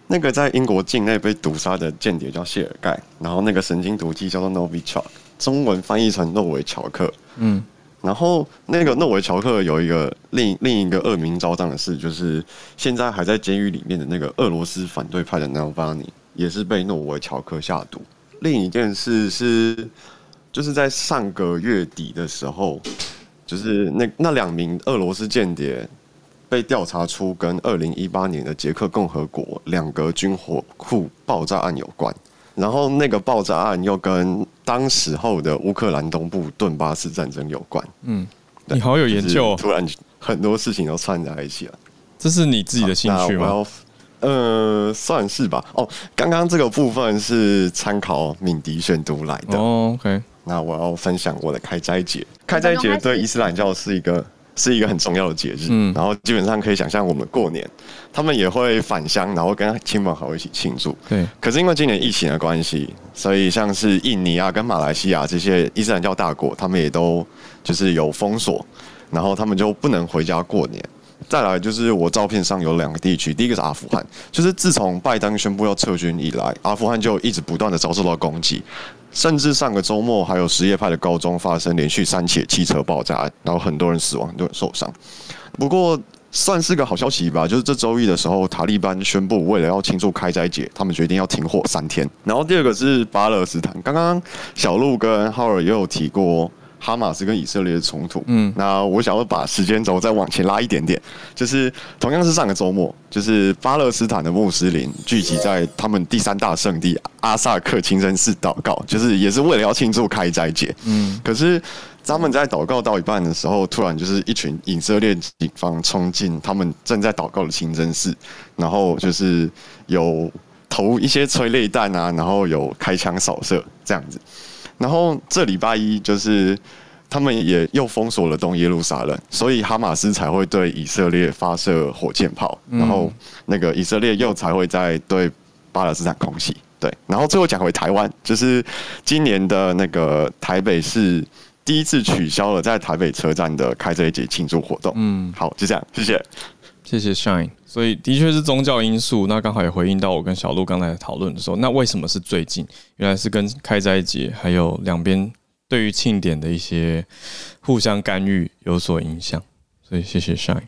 那个在英国境内被毒杀的间谍叫谢尔盖，然后那个神经毒剂叫做 Novichok，中文翻译成诺维乔克。嗯。然后，那个诺维乔克有一个另另一个恶名昭彰的事，就是现在还在监狱里面的那个俄罗斯反对派的纳瓦尼，也是被诺维乔克下毒。另一件事是，就是在上个月底的时候，就是那那两名俄罗斯间谍被调查出跟二零一八年的捷克共和国两个军火库爆炸案有关。然后那个爆炸案又跟当时候的乌克兰东部顿巴斯战争有关。嗯，你好有研究，突然很多事情都串在一起了。这是你自己的兴趣吗？呃，算是吧。哦，刚刚这个部分是参考敏迪选读来的。哦，OK。那我要分享我的开斋节。开斋节对伊斯兰教是一个。是一个很重要的节日，嗯，然后基本上可以想象，我们过年，他们也会返乡，然后跟亲朋好友一起庆祝。对。可是因为今年疫情的关系，所以像是印尼啊、跟马来西亚这些伊斯兰教大国，他们也都就是有封锁，然后他们就不能回家过年。再来就是我照片上有两个地区，第一个是阿富汗，就是自从拜登宣布要撤军以来，阿富汗就一直不断的遭受到攻击。甚至上个周末，还有什叶派的高中发生连续三起汽车爆炸，然后很多人死亡，很多人受伤。不过算是个好消息吧，就是这周一的时候，塔利班宣布为了要庆祝开斋节，他们决定要停火三天。然后第二个是巴勒斯坦，刚刚小鹿跟浩尔也有提过。哈马斯跟以色列的冲突，嗯，那我想要把时间轴再往前拉一点点，就是同样是上个周末，就是巴勒斯坦的穆斯林聚集在他们第三大圣地阿萨克清真寺祷告，就是也是为了要庆祝开斋节，嗯，可是他们在祷告到一半的时候，突然就是一群以色列警方冲进他们正在祷告的清真寺，然后就是有投一些催泪弹啊，然后有开枪扫射这样子。然后这礼拜一就是他们也又封锁了东耶路撒冷，所以哈马斯才会对以色列发射火箭炮，然后那个以色列又才会在对巴勒斯坦空袭。对，然后最后讲回台湾，就是今年的那个台北市第一次取消了在台北车站的开这一节庆祝活动。嗯，好，就这样，谢谢。谢谢 Shine，所以的确是宗教因素，那刚好也回应到我跟小鹿刚才讨论的时候，那为什么是最近？原来是跟开斋节还有两边对于庆典的一些互相干预有所影响，所以谢谢 Shine。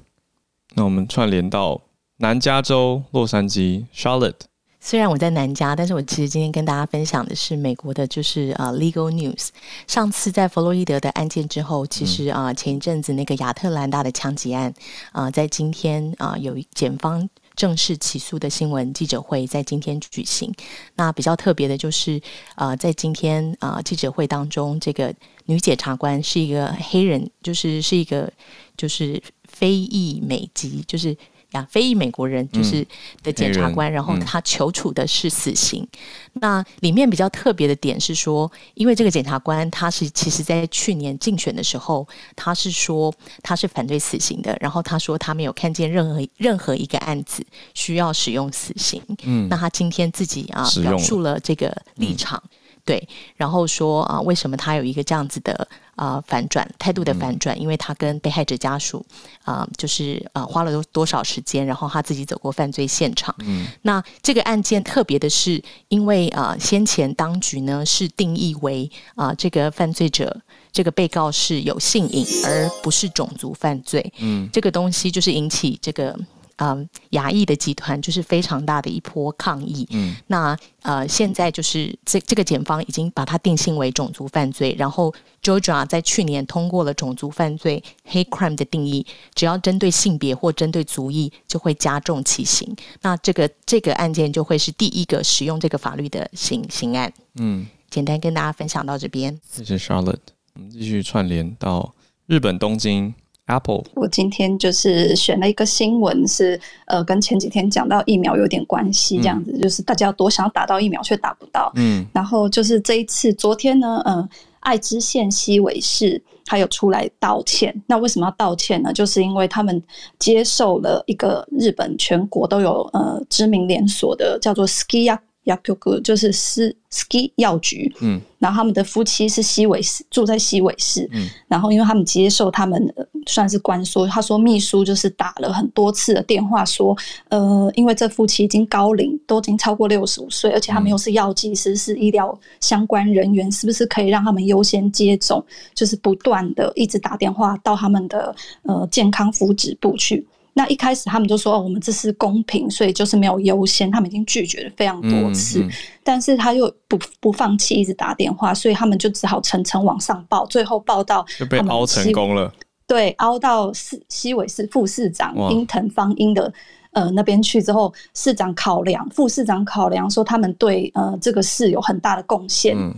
那我们串联到南加州洛杉矶 Charlotte。虽然我在南加，但是我其实今天跟大家分享的是美国的，就是呃 Legal News。上次在弗洛伊德的案件之后，其实啊、呃、前一阵子那个亚特兰大的枪击案啊、呃，在今天啊、呃、有检方正式起诉的新闻记者会在今天举行。那比较特别的就是啊、呃，在今天啊、呃、记者会当中，这个女检察官是一个黑人，就是是一个就是非裔美籍，就是。呀，非裔美国人就是的检察官，嗯、然后他求处的是死刑。嗯、那里面比较特别的点是说，因为这个检察官他是其实在去年竞选的时候，他是说他是反对死刑的，然后他说他没有看见任何任何一个案子需要使用死刑。嗯，那他今天自己啊表述了这个立场。嗯对，然后说啊，为什么他有一个这样子的啊反转态度的反转？因为他跟被害者家属啊，就是啊花了多多少时间，然后他自己走过犯罪现场。嗯，那这个案件特别的是，因为啊先前当局呢是定义为啊这个犯罪者这个被告是有性瘾，而不是种族犯罪。嗯，这个东西就是引起这个。嗯，亚裔的集团就是非常大的一波抗议。嗯，那呃，现在就是这这个检方已经把它定性为种族犯罪，然后 Georgia 在去年通过了种族犯罪 hate crime 的定义，只要针对性别或针对族裔就会加重其刑。那这个这个案件就会是第一个使用这个法律的刑刑案。嗯，简单跟大家分享到这边。谢谢 Charlotte，我们继续串联到日本东京。Apple，我今天就是选了一个新闻，是呃跟前几天讲到疫苗有点关系，这样子，嗯、就是大家多想要打到疫苗却打不到，嗯，然后就是这一次昨天呢，嗯、呃，爱知县西尾市还有出来道歉，那为什么要道歉呢？就是因为他们接受了一个日本全国都有呃知名连锁的叫做 Skiya。药局就是斯 ski 药局，嗯，然后他们的夫妻是西尾市，住在西尾市，嗯，然后因为他们接受他们算是官说，他说秘书就是打了很多次的电话说，呃，因为这夫妻已经高龄，都已经超过六十五岁，而且他们又是药剂师，是医疗相关人员，是不是可以让他们优先接种？就是不断的一直打电话到他们的呃健康福祉部去。那一开始他们就说：“哦，我们这是公平，所以就是没有优先。”他们已经拒绝了非常多次，嗯嗯、但是他又不不放弃，一直打电话，所以他们就只好层层往上报，最后报到就被凹成功了。对，凹到市西尾市副市长樱藤芳英的呃那边去之后，市长考量，副市长考量说他们对呃这个市有很大的贡献，嗯、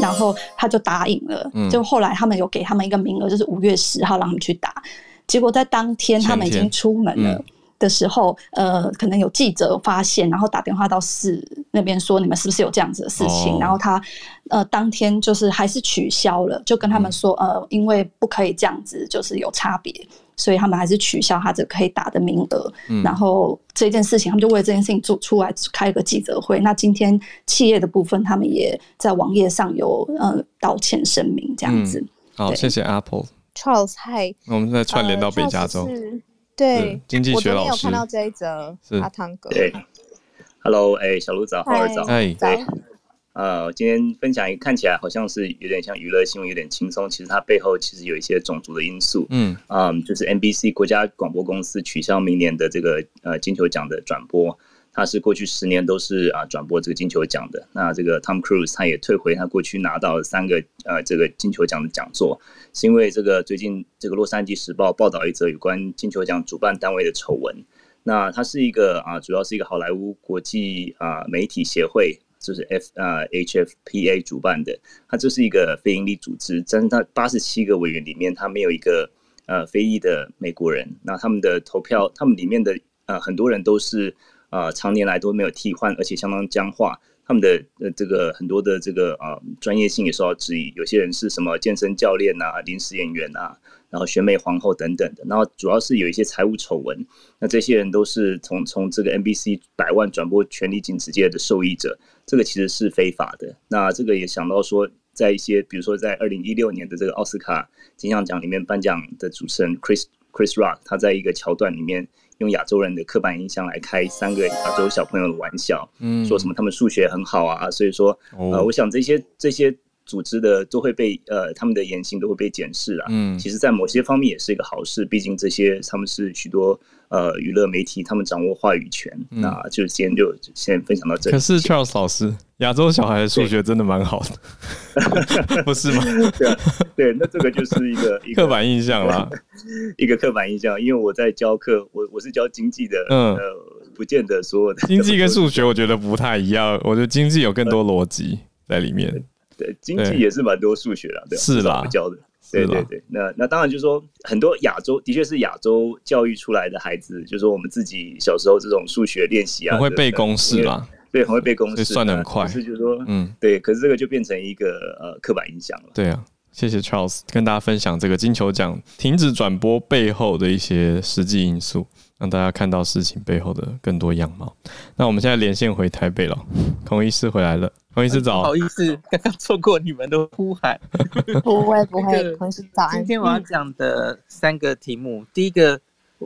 然后他就答应了。嗯、就后来他们有给他们一个名额，就是五月十号让他们去打。结果在当天他们已经出门了的时候，呃，可能有记者发现，然后打电话到市那边说，你们是不是有这样子的事情？然后他呃当天就是还是取消了，就跟他们说，呃，因为不可以这样子，就是有差别，所以他们还是取消他这可以打的名额。然后这件事情，他们就为这件事情做出来开个记者会。那今天企业的部分，他们也在网页上有呃道歉声明，这样子。好，谢谢 Apple。Charles，嗨，我们在串联到北加州。对，经济学老师。我有看到这一则，是阿汤哥。对，Hello，哎，小鹿早，浩儿早，哎，早。呃，今天分享一个看起来好像是有点像娱乐新闻，有点轻松，其实它背后其实有一些种族的因素。嗯，嗯，就是 NBC 国家广播公司取消明年的这个呃金球奖的转播。他是过去十年都是啊转播这个金球奖的。那这个 Tom Cruise 他也退回他过去拿到三个呃这个金球奖的讲座，是因为这个最近这个洛杉矶时报报道一则有关金球奖主办单位的丑闻。那它是一个啊主要是一个好莱坞国际啊媒体协会，就是 F 啊 HFPA 主办的。它这是一个非营利组织，但是它八十七个委员里面，它没有一个呃非裔的美国人。那他们的投票，他们里面的呃很多人都是。啊、呃，长年来都没有替换，而且相当僵化。他们的呃这个很多的这个啊专业性也受到质疑。有些人是什么健身教练啊、临时演员啊，然后选美皇后等等的。然后主要是有一些财务丑闻。那这些人都是从从这个 NBC 百万转播权利金直接的受益者。这个其实是非法的。那这个也想到说，在一些比如说在二零一六年的这个奥斯卡金像奖里面颁奖的主持人 Chris Chris Rock，他在一个桥段里面。用亚洲人的刻板印象来开三个亚洲小朋友的玩笑，嗯，说什么他们数学很好啊，所以说，呃，我想这些这些组织的都会被呃他们的言行都会被检视啊，嗯，其实，在某些方面也是一个好事，毕竟这些他们是许多呃娱乐媒体，他们掌握话语权，那就今天就先分享到这里。可是 Charles 老师，亚洲小孩的数学真的蛮好的，不是吗？对啊，对，那这个就是一个 刻板印象啦。一个刻板印象，因为我在教课，我我是教经济的，嗯，呃，不见得所有的经济跟数学，我觉得不太一样。我觉得经济有更多逻辑在里面，对，经济也是蛮多数学的，对，是啦，教的，对对对，那那当然就是说，很多亚洲的确是亚洲教育出来的孩子，就是说我们自己小时候这种数学练习啊，很会背公式啦，对，很会背公式，算的很快。可是就是说，嗯，对，可是这个就变成一个呃刻板印象了。对啊，谢谢 Charles 跟大家分享这个金球奖停止转播背后的一些实际因素，让大家看到事情背后的更多样貌。那我们现在连线回台北了，孔医师回来了。孔医师早，不好意思，刚刚错过你们的呼喊。不会不会，孔医师早安。今天我要讲的三个题目，嗯、第一个，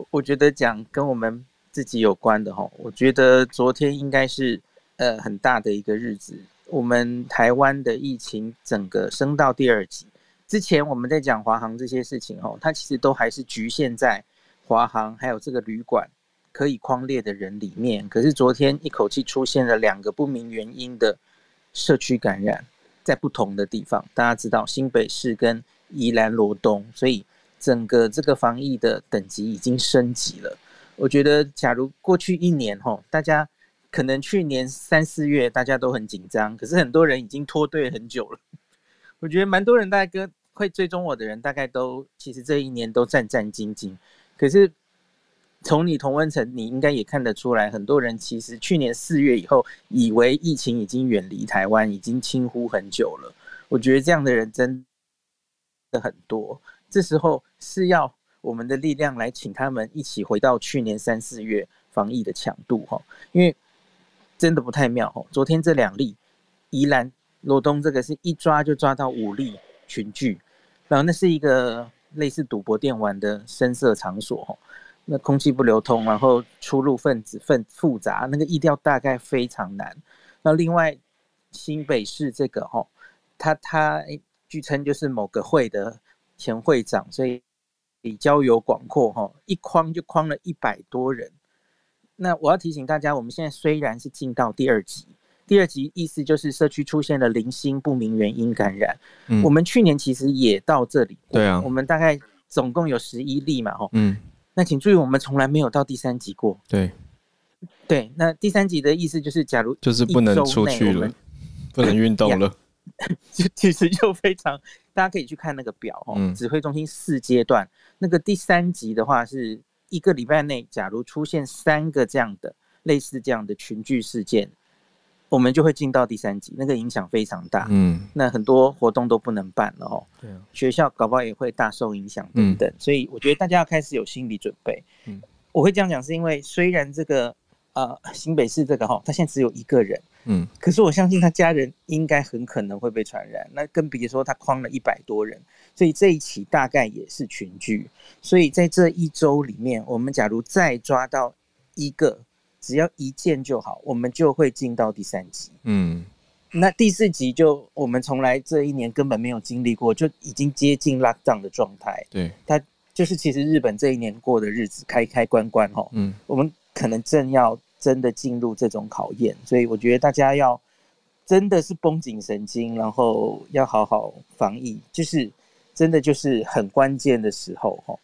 我觉得讲跟我们自己有关的哈。我觉得昨天应该是呃很大的一个日子，我们台湾的疫情整个升到第二级。之前我们在讲华航这些事情哦，它其实都还是局限在华航还有这个旅馆可以框列的人里面。可是昨天一口气出现了两个不明原因的。社区感染在不同的地方，大家知道新北市跟宜兰罗东，所以整个这个防疫的等级已经升级了。我觉得，假如过去一年吼，大家可能去年三四月大家都很紧张，可是很多人已经脱队很久了。我觉得蛮多人大概跟会追踪我的人，大概都其实这一年都战战兢兢，可是。从你同温层，你应该也看得出来，很多人其实去年四月以后，以为疫情已经远离台湾，已经轻忽很久了。我觉得这样的人真的很多。这时候是要我们的力量来请他们一起回到去年三四月防疫的强度哈，因为真的不太妙哈。昨天这两例，宜兰罗东这个是一抓就抓到五例群聚，然后那是一个类似赌博电玩的声色场所哈。那空气不流通，然后出入分子分复杂，那个疫调大概非常难。那另外新北市这个哈，他他据称就是某个会的前会长，所以比交友广阔哈，一框就框了一百多人。那我要提醒大家，我们现在虽然是进到第二级，第二级意思就是社区出现了零星不明原因感染。嗯，我们去年其实也到这里，对啊，我们大概总共有十一例嘛，哈，嗯。那请注意，我们从来没有到第三级过。对，对，那第三级的意思就是，假如就是不能出去了，不能运动了，就其实就非常，大家可以去看那个表哦。嗯、指挥中心四阶段，那个第三级的话，是一个礼拜内，假如出现三个这样的类似这样的群聚事件。我们就会进到第三级，那个影响非常大。嗯，那很多活动都不能办了哦。对啊，学校搞不好也会大受影响等等。嗯，所以我觉得大家要开始有心理准备。嗯，我会这样讲是因为虽然这个呃新北市这个哈，他现在只有一个人，嗯，可是我相信他家人应该很可能会被传染。那更别说他框了一百多人，所以这一起大概也是群聚。所以在这一周里面，我们假如再抓到一个。只要一件就好，我们就会进到第三集。嗯，那第四集就我们从来这一年根本没有经历过，就已经接近 lockdown 的状态。对，它就是其实日本这一年过的日子，开开关关哦。嗯，我们可能正要真的进入这种考验，所以我觉得大家要真的是绷紧神经，然后要好好防疫，就是真的就是很关键的时候哈，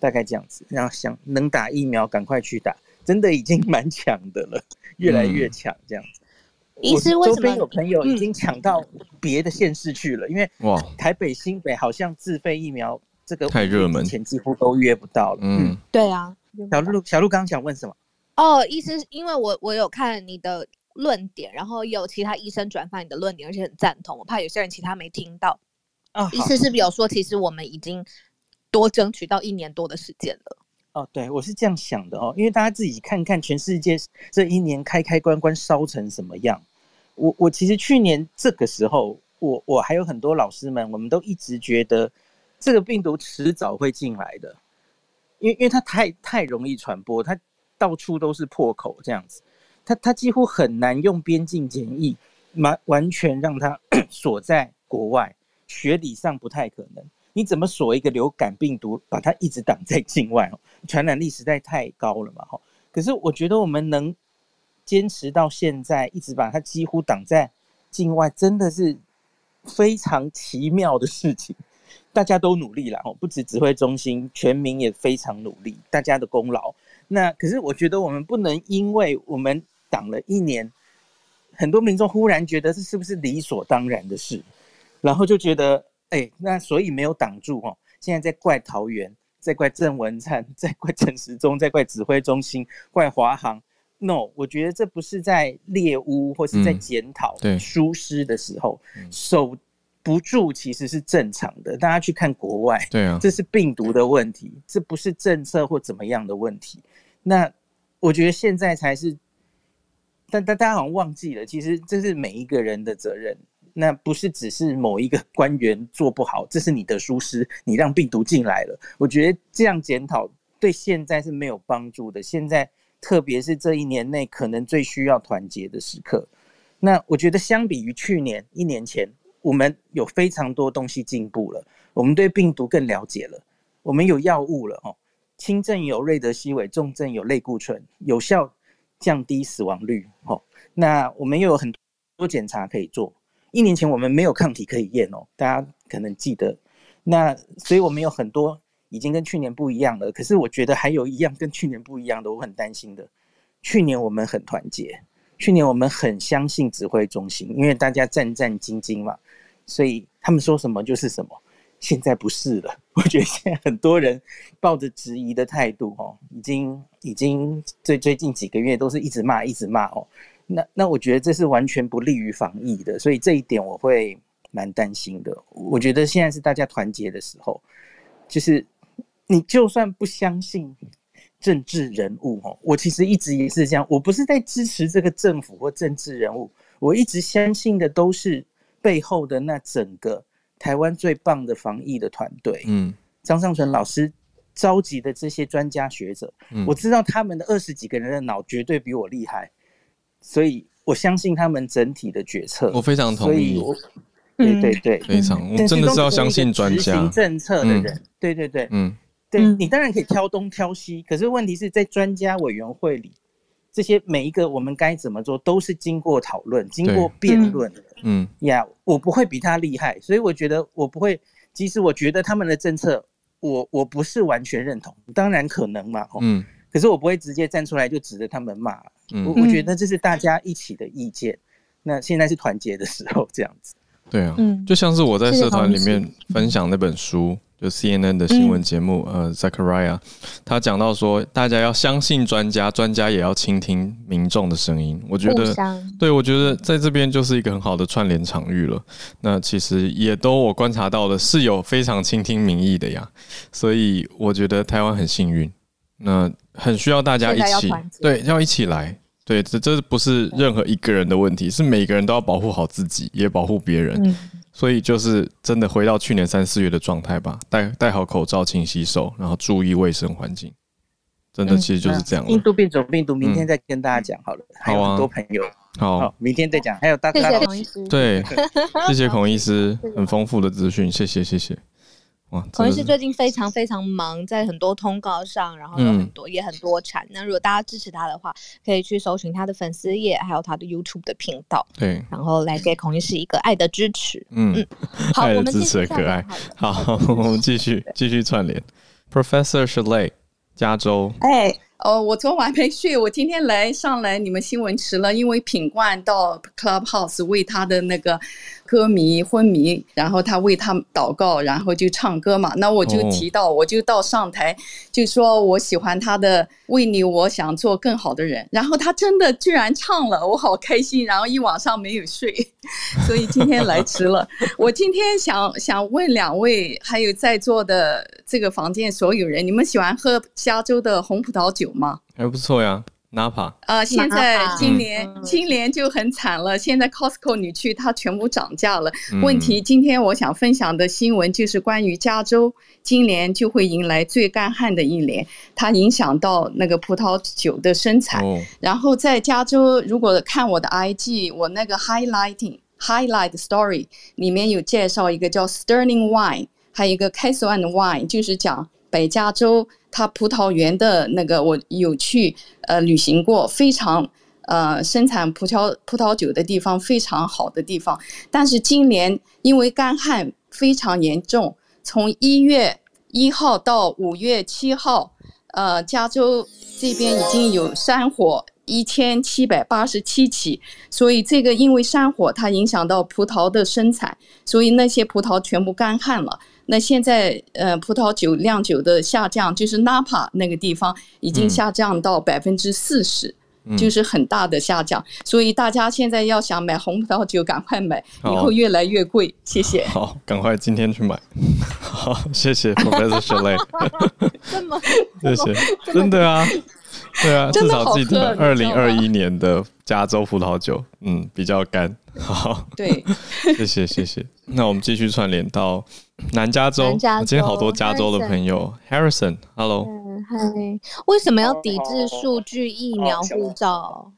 大概这样子。然后想能打疫苗，赶快去打。真的已经蛮强的了，越来越强这样子。医师为什么有朋友已经抢到别的县市去了？因为哇，台北、新北好像自费疫苗这个太热门，前几乎都约不到了。嗯，对啊。小鹿，小鹿刚刚想问什么？哦，医师，因为我我有看你的论点，然后有其他医生转发你的论点，而且很赞同。我怕有些人其他没听到。哦，医师是不是有说，其实我们已经多争取到一年多的时间了？哦，对，我是这样想的哦，因为大家自己看看全世界这一年开开关关烧成什么样。我我其实去年这个时候，我我还有很多老师们，我们都一直觉得这个病毒迟早会进来的，因为因为它太太容易传播，它到处都是破口这样子，它它几乎很难用边境检疫完完全让它 锁在国外，学理上不太可能。你怎么锁一个流感病毒，把它一直挡在境外？传染力实在太高了嘛！哈，可是我觉得我们能坚持到现在，一直把它几乎挡在境外，真的是非常奇妙的事情。大家都努力了，哦，不止指挥中心，全民也非常努力，大家的功劳。那可是我觉得我们不能因为我们挡了一年，很多民众忽然觉得这是不是理所当然的事，然后就觉得。哎，那所以没有挡住哦。现在在怪桃园，在怪郑文灿，在怪陈时中，在怪指挥中心，怪华航。No，我觉得这不是在猎巫或是在检讨疏失的时候，嗯、守不住其实是正常的。大家去看国外，对啊，这是病毒的问题，这不是政策或怎么样的问题。那我觉得现在才是，但但大家好像忘记了，其实这是每一个人的责任。那不是只是某一个 官员做不好，这是你的疏失，你让病毒进来了。我觉得这样检讨对现在是没有帮助的。现在。特别是这一年内可能最需要团结的时刻，那我觉得相比于去年一年前，我们有非常多东西进步了。我们对病毒更了解了，我们有药物了哦，轻症有瑞德西韦，重症有类固醇，有效降低死亡率哦。那我们又有很多检查可以做。一年前我们没有抗体可以验哦，大家可能记得。那所以我们有很多。已经跟去年不一样了，可是我觉得还有一样跟去年不一样的，我很担心的。去年我们很团结，去年我们很相信指挥中心，因为大家战战兢兢嘛，所以他们说什么就是什么。现在不是了，我觉得现在很多人抱着质疑的态度，哦，已经已经最最近几个月都是一直骂一直骂哦。那那我觉得这是完全不利于防疫的，所以这一点我会蛮担心的。我觉得现在是大家团结的时候，就是。你就算不相信政治人物哦，我其实一直也是这样。我不是在支持这个政府或政治人物，我一直相信的都是背后的那整个台湾最棒的防疫的团队。嗯，张尚淳老师召集的这些专家学者，嗯，我知道他们的二十几个人的脑绝对比我厉害，所以我相信他们整体的决策。我非常同意。对对对，非常，我真的是要相信专家。执行政策的人，对对对，嗯。对，你当然可以挑东挑西，可是问题是在专家委员会里，这些每一个我们该怎么做，都是经过讨论、经过辩论的。嗯呀我不会比他厉害，所以我觉得我不会。即使我觉得他们的政策，我我不是完全认同，当然可能嘛。嗯。可是我不会直接站出来就指着他们骂。嗯。我我觉得这是大家一起的意见。那现在是团结的时候，这样子。对啊。嗯。就像是我在社团里面分享那本书。就 CNN 的新闻节目，嗯、呃，Zachariah，他讲到说，大家要相信专家，专家也要倾听民众的声音。我觉得，对，我觉得在这边就是一个很好的串联场域了。那其实也都我观察到的是有非常倾听民意的呀，所以我觉得台湾很幸运，那很需要大家一起，对，要一起来，对，这这不是任何一个人的问题，是每个人都要保护好自己，也保护别人。嗯所以就是真的回到去年三四月的状态吧，戴戴好口罩，勤洗手，然后注意卫生环境。真的其实就是这样。印度变种病毒，明天再跟大家讲好了。还有很多朋友，好，明天再讲。还有大家，谢谢孔医师，对，谢谢孔医师，很丰富的资讯，谢谢谢谢。哇，孔医师最近非常非常忙，在很多通告上，然后有很多、嗯、也很多产。那如果大家支持他的话，可以去搜寻他的粉丝页，还有他的 YouTube 的频道。对，然后来给孔医师一个爱的支持。嗯嗯，好，爱的支持可爱。好，我们继续 继续串联。Professor Shillelagh，加州。哎。哦，我昨晚没睡，我今天来上来你们新闻迟了，因为品冠到 Clubhouse 为他的那个歌迷昏迷，然后他为他祷告，然后就唱歌嘛。那我就提到，我就到上台就说我喜欢他的，为你我想做更好的人。然后他真的居然唱了，我好开心。然后一晚上没有睡，所以今天来迟了。我今天想想问两位，还有在座的这个房间所有人，你们喜欢喝加州的红葡萄酒吗？还不错呀，Napa。呃，现在今年今年就很惨了。现在 Costco 你去，它全部涨价了。问题，今天我想分享的新闻就是关于加州，今年就会迎来最干旱的一年，它影响到那个葡萄酒的生产。然后在加州，如果看我的 IG，我那个 highlighting highlight story 里面有介绍一个叫 Sterling Wine，还有一个 Castle and Wine，就是讲北加州。它葡萄园的那个，我有去呃旅行过，非常呃生产葡萄葡萄酒的地方，非常好的地方。但是今年因为干旱非常严重，从一月一号到五月七号，呃，加州这边已经有山火一千七百八十七起，所以这个因为山火它影响到葡萄的生产，所以那些葡萄全部干旱了。那现在呃，葡萄酒酿酒的下降，就是 Napa 那个地方已经下降到百分之四十。就是很大的下降，所以大家现在要想买红葡萄酒，赶快买，以后越来越贵。谢谢。好，赶快今天去买。好，谢谢 Professor 么，谢谢，真的啊，对啊，至少记得二零二一年的加州葡萄酒，嗯，比较干。好，对，谢谢谢谢。那我们继续串联到南加州，今天好多加州的朋友，Harrison，Hello。嗨，为什么要抵制数据疫苗护照？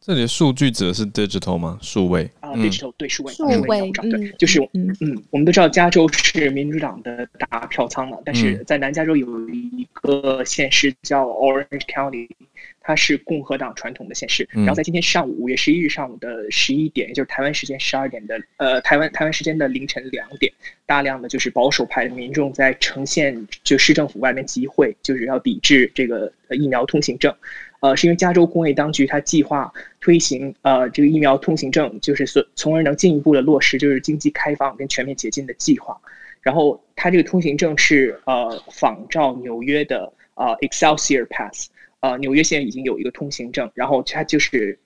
这里的数据指的是 digital 吗？数位啊，digital 对数位，数位对，就是嗯嗯，我们都知道加州是民主党的大票仓嘛，但是在南加州有一个县市叫 Orange County。它是共和党传统的县市，然后在今天上午五月十一日上午的十一点，也就是台湾时间十二点的，呃，台湾台湾时间的凌晨两点，大量的就是保守派的民众在呈现就市政府外面集会，就是要抵制这个疫苗通行证，呃，是因为加州工卫当局他计划推行呃这个疫苗通行证，就是所从而能进一步的落实就是经济开放跟全面解禁的计划，然后它这个通行证是呃仿照纽约的呃 Excelsior Pass。呃，纽约现在已经有一个通行证，然后它就是，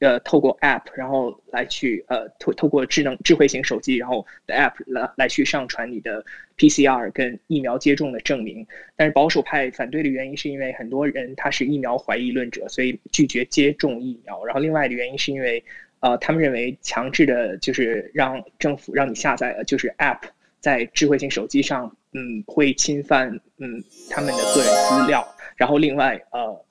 呃，透过 App，然后来去呃透透过智能智慧型手机，然后 App 来来去上传你的 PCR 跟疫苗接种的证明。但是保守派反对的原因是因为很多人他是疫苗怀疑论者，所以拒绝接种疫苗。然后另外的原因是因为，呃，他们认为强制的就是让政府让你下载就是 App 在智慧型手机上，嗯，会侵犯嗯他们的个人资料。然后另外呃。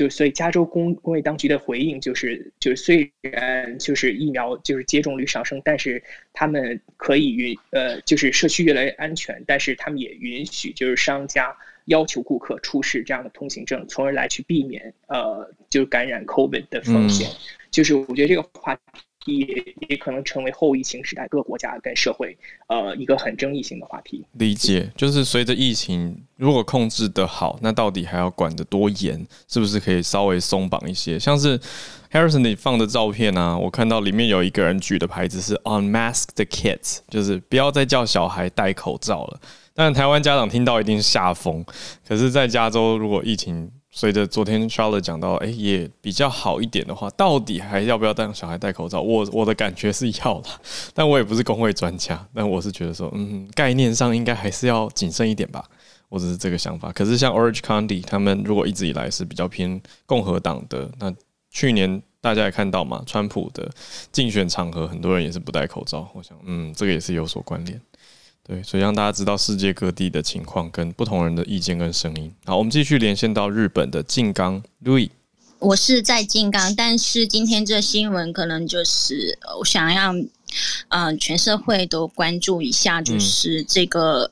就所以，加州工工卫当局的回应就是，就是虽然就是疫苗就是接种率上升，但是他们可以允呃，就是社区越来越安全，但是他们也允许就是商家要求顾客出示这样的通行证，从而来去避免呃，就感染 COVID 的风险。嗯、就是我觉得这个话题。也也可能成为后疫情时代各国家跟社会呃一个很争议性的话题。理解，就是随着疫情如果控制得好，那到底还要管得多严？是不是可以稍微松绑一些？像是 Harrison 你放的照片啊，我看到里面有一个人举的牌子是 Unmask the kids，就是不要再叫小孩戴口罩了。但台湾家长听到一定是吓疯，可是，在加州如果疫情随着昨天 Charlotte 讲到，哎、也比较好一点的话，到底还要不要让小孩戴口罩？我我的感觉是要的，但我也不是工会专家，但我是觉得说，嗯，概念上应该还是要谨慎一点吧，我只是这个想法。可是像 Orange County 他们如果一直以来是比较偏共和党的，那去年大家也看到嘛，川普的竞选场合，很多人也是不戴口罩，我想，嗯，这个也是有所关联。对，所以让大家知道世界各地的情况跟不同人的意见跟声音。好，我们继续连线到日本的静冈，Louis。我是在静冈，但是今天这新闻可能就是我想让嗯、呃、全社会都关注一下，就是这个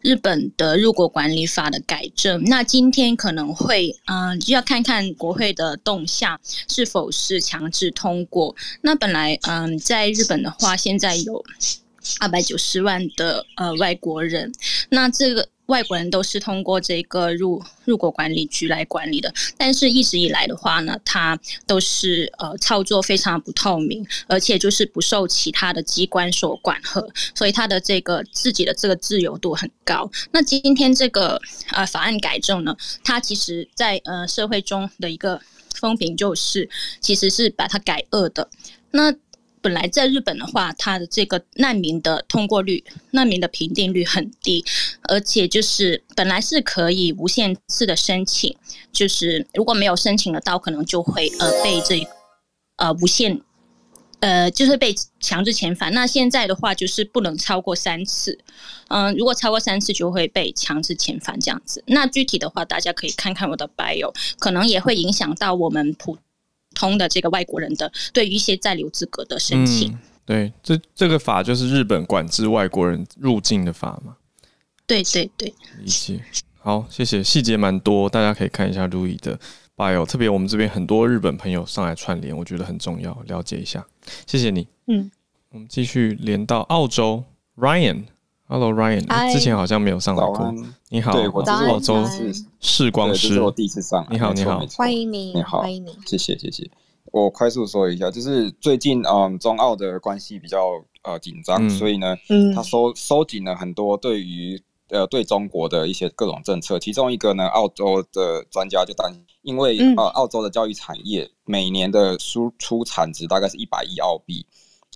日本的入国管理法的改正。嗯、那今天可能会嗯、呃、就要看看国会的动向是否是强制通过。那本来嗯、呃、在日本的话，现在有。二百九十万的呃外国人，那这个外国人都是通过这个入入国管理局来管理的，但是一直以来的话呢，它都是呃操作非常不透明，而且就是不受其他的机关所管和，所以它的这个自己的这个自由度很高。那今天这个呃法案改正呢，它其实在呃社会中的一个风评就是，其实是把它改恶的。那本来在日本的话，它的这个难民的通过率、难民的评定率很低，而且就是本来是可以无限次的申请，就是如果没有申请得到，可能就会呃被这呃无限呃就是被强制遣返。那现在的话就是不能超过三次，嗯、如果超过三次就会被强制遣返这样子。那具体的话，大家可以看看我的 bio，可能也会影响到我们普。通的这个外国人的对于一些在留资格的申请，嗯、对，这这个法就是日本管制外国人入境的法嘛？对对对，理解。好，谢谢，细节蛮多，大家可以看一下 Louis 的 bio，特别我们这边很多日本朋友上来串联，我觉得很重要，了解一下。谢谢你。嗯，我们继续连到澳洲，Ryan，Hello。Hello Ryan，之前好像没有上来过。你好，对我是澳洲视光师，这是我第一次上。你好，你好，欢迎你，你好，欢迎你，谢谢，谢谢。我快速说一下，就是最近嗯，中澳的关系比较呃紧张，嗯、所以呢，嗯，他收收紧了很多对于呃对中国的一些各种政策。其中一个呢，澳洲的专家就担心，因为呃澳洲的教育产业每年的输出产值大概是一百亿澳币。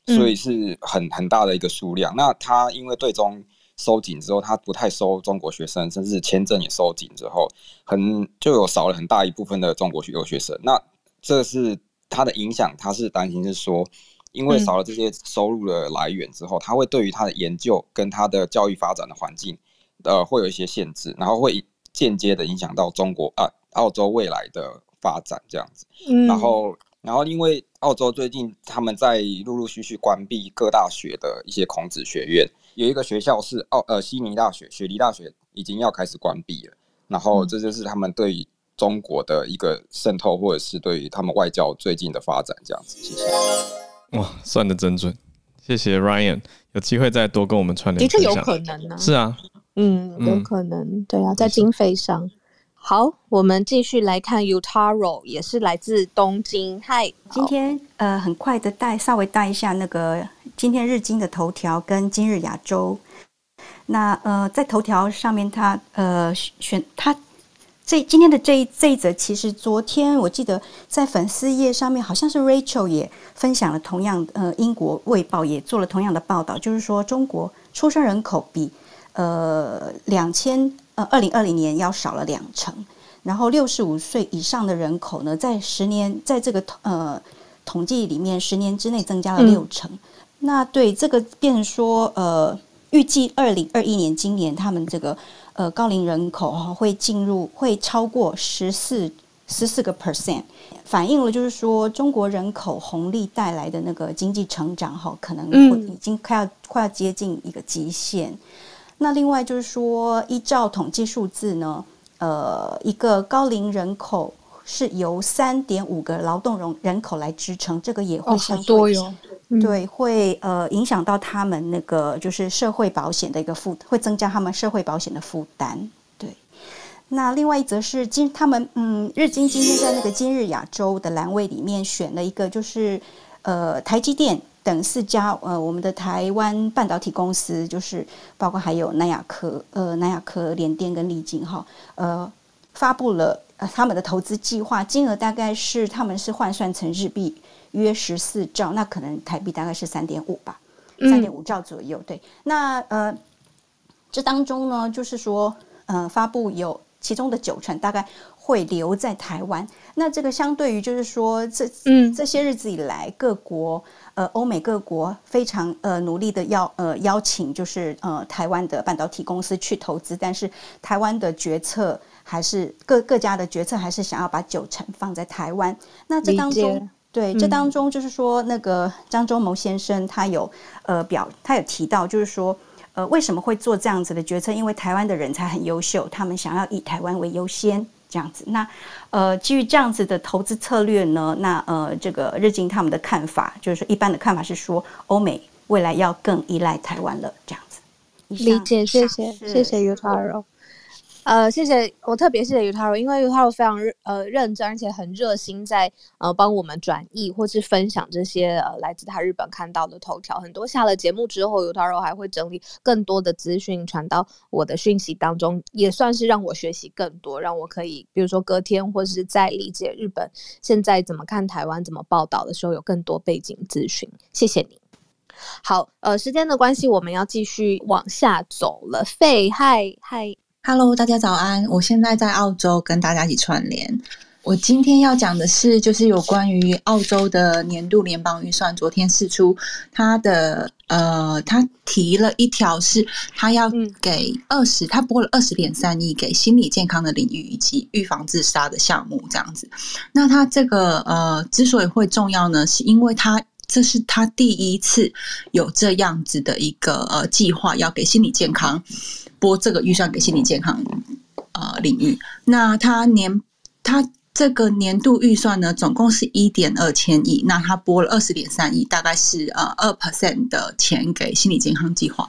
所以是很很大的一个数量。那他因为最终收紧之后，他不太收中国学生，甚至签证也收紧之后，很就有少了很大一部分的中国留学生。那这是他的影响，他是担心是说，因为少了这些收入的来源之后，他会对于他的研究跟他的教育发展的环境，呃，会有一些限制，然后会间接的影响到中国啊澳洲未来的发展这样子。然后。然后，因为澳洲最近他们在陆陆续续关闭各大学的一些孔子学院，有一个学校是澳呃悉尼大学，雪梨大学已经要开始关闭了。然后，这就是他们对于中国的一个渗透，或者是对于他们外交最近的发展这样子。谢谢。哇，算的真准，谢谢 Ryan，有机会再多跟我们串联。的确有可能呢、啊。是啊，嗯，有可能，嗯、对啊，在经费上。好，我们继续来看 Utaro，也是来自东京。嗨，今天呃，很快的带稍微带一下那个今天日经的头条跟今日亚洲。那呃，在头条上面他，他呃选他这今天的这一这一则，其实昨天我记得在粉丝页上面，好像是 Rachel 也分享了同样呃，英国卫报也做了同样的报道，就是说中国出生人口比呃两千。呃，二零二零年要少了两成，然后六十五岁以上的人口呢，在十年在这个呃统计里面，十年之内增加了六成。嗯、那对这个变成说，呃，预计二零二一年今年他们这个呃高龄人口哈会进入会超过十四十四个 percent，反映了就是说中国人口红利带来的那个经济成长哈，可能会已经快要、嗯、快要接近一个极限。那另外就是说，依照统计数字呢，呃，一个高龄人口是由三点五个劳动人人口来支撑，这个也会相对、哦多嗯、对，会呃影响到他们那个就是社会保险的一个负，会增加他们社会保险的负担。对，那另外一则是今他们嗯，日经今天在那个今日亚洲的栏位里面选了一个，就是呃台积电。等四家呃，我们的台湾半导体公司，就是包括还有南亚科、呃南亚科、联电跟力晶哈，呃，发布了呃他们的投资计划，金额大概是他们是换算成日币约十四兆，那可能台币大概是三点五吧，三点五兆左右。对，那呃，这当中呢，就是说呃，发布有其中的九成大概会留在台湾，那这个相对于就是说这嗯这些日子以来各国。呃，欧美各国非常呃努力的要呃邀请，就是呃台湾的半导体公司去投资，但是台湾的决策还是各各家的决策还是想要把九成放在台湾。那这当中，对、嗯、这当中就是说，那个张忠谋先生他有呃表，他有提到，就是说呃为什么会做这样子的决策？因为台湾的人才很优秀，他们想要以台湾为优先。这样子，那呃，基于这样子的投资策略呢，那呃，这个日经他们的看法，就是说一般的看法是说，欧美未来要更依赖台湾了，这样子。理解，谢谢，谢谢 Utaro。呃，谢谢，我特别谢谢 Utaro，因为 Utaro 非常呃认真，而且很热心在呃帮我们转译或是分享这些呃来自他日本看到的头条。很多下了节目之后，Utaro 还会整理更多的资讯传到我的讯息当中，也算是让我学习更多，让我可以比如说隔天或是在理解日本现在怎么看台湾、怎么报道的时候，有更多背景资讯。谢谢你。好，呃，时间的关系，我们要继续往下走了。费，嗨嗨。Hello，大家早安！我现在在澳洲跟大家一起串联。我今天要讲的是，就是有关于澳洲的年度联邦预算，昨天释出，他的呃，他提了一条是，他要给二十，他拨了二十点三亿给心理健康的领域以及预防自杀的项目，这样子。那他这个呃，之所以会重要呢，是因为他这是他第一次有这样子的一个呃计划，要给心理健康。拨这个预算给心理健康呃领域，那他年他这个年度预算呢，总共是一点二千亿，那他拨了二十点三亿，大概是呃二 percent 的钱给心理健康计划。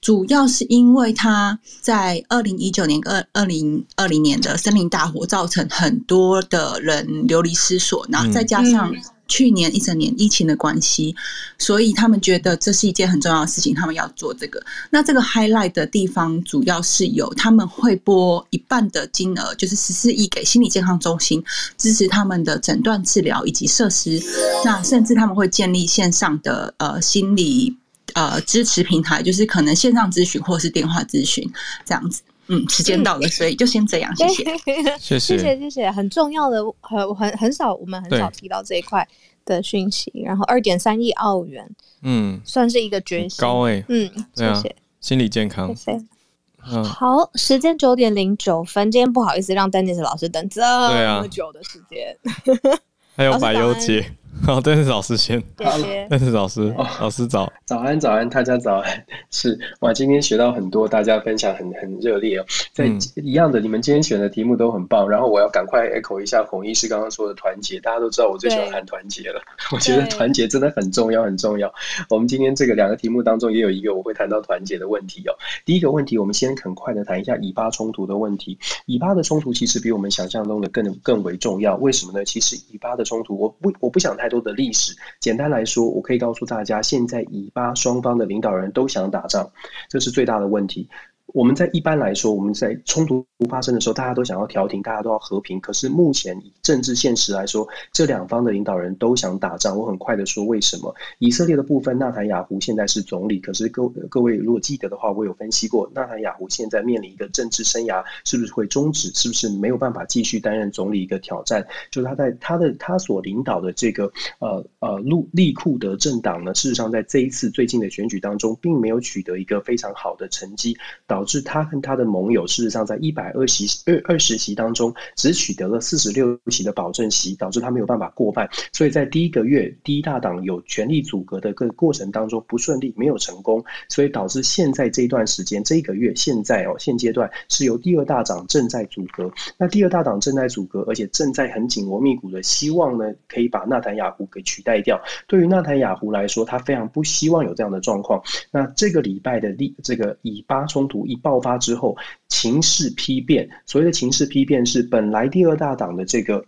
主要是因为他在二零一九年、二二零二零年的森林大火，造成很多的人流离失所，然后再加上去年一整年疫情的关系，所以他们觉得这是一件很重要的事情，他们要做这个。那这个 highlight 的地方，主要是有他们会拨一半的金额，就是十四亿给心理健康中心，支持他们的诊断治疗以及设施。那甚至他们会建立线上的呃心理。呃，支持平台就是可能线上咨询或是电话咨询这样子。嗯，时间到了，所以就先这样，谢谢，谢谢，谢谢，谢谢。很重要的，很很很少，我们很少提到这一块的讯息。然后二点三亿澳元，嗯，算是一个决心高哎、欸，嗯，谢谢。心理健康，谢谢。嗯，好，时间九点零九分，今天不好意思让 Dennis 老师等这么久的时间，还有百优姐。好，邓老师先。邓 老师，老师早。早安，早安，大家早安。是哇，今天学到很多，大家分享很很热烈哦。在一样的，你们今天选的题目都很棒。然后我要赶快 echo 一下孔医师刚刚说的团结。大家都知道我最喜欢谈团结了。我觉得团结真的很重要，很重要。我们今天这个两个题目当中，也有一个我会谈到团结的问题哦。第一个问题，我们先很快的谈一下以巴冲突的问题。以巴的冲突其实比我们想象中的更更为重要。为什么呢？其实以巴的冲突，我不我不想太太多的历史，简单来说，我可以告诉大家，现在以巴双方的领导人都想打仗，这是最大的问题。我们在一般来说，我们在冲突发生的时候，大家都想要调停，大家都要和平。可是目前以政治现实来说，这两方的领导人都想打仗。我很快的说为什么？以色列的部分，纳坦雅胡现在是总理，可是各各位如果记得的话，我有分析过，纳坦雅胡现在面临一个政治生涯是不是会终止？是不是没有办法继续担任总理？一个挑战，就是他在他的他所领导的这个呃呃路利库德政党呢，事实上在这一次最近的选举当中，并没有取得一个非常好的成绩，导致他和他的盟友事实上在一百二十二二十席当中，只取得了四十六席的保证席，导致他没有办法过半。所以在第一个月，第一大党有权力阻隔的个过程当中不顺利，没有成功，所以导致现在这一段时间，这一个月现在哦现阶段是由第二大党正在阻隔。那第二大党正在阻隔，而且正在很紧锣密鼓的希望呢，可以把纳坦雅胡给取代掉。对于纳坦雅胡来说，他非常不希望有这样的状况。那这个礼拜的历这个以巴冲突一爆发。之后，情势丕变。所谓的情势丕变，是本来第二大党的这个。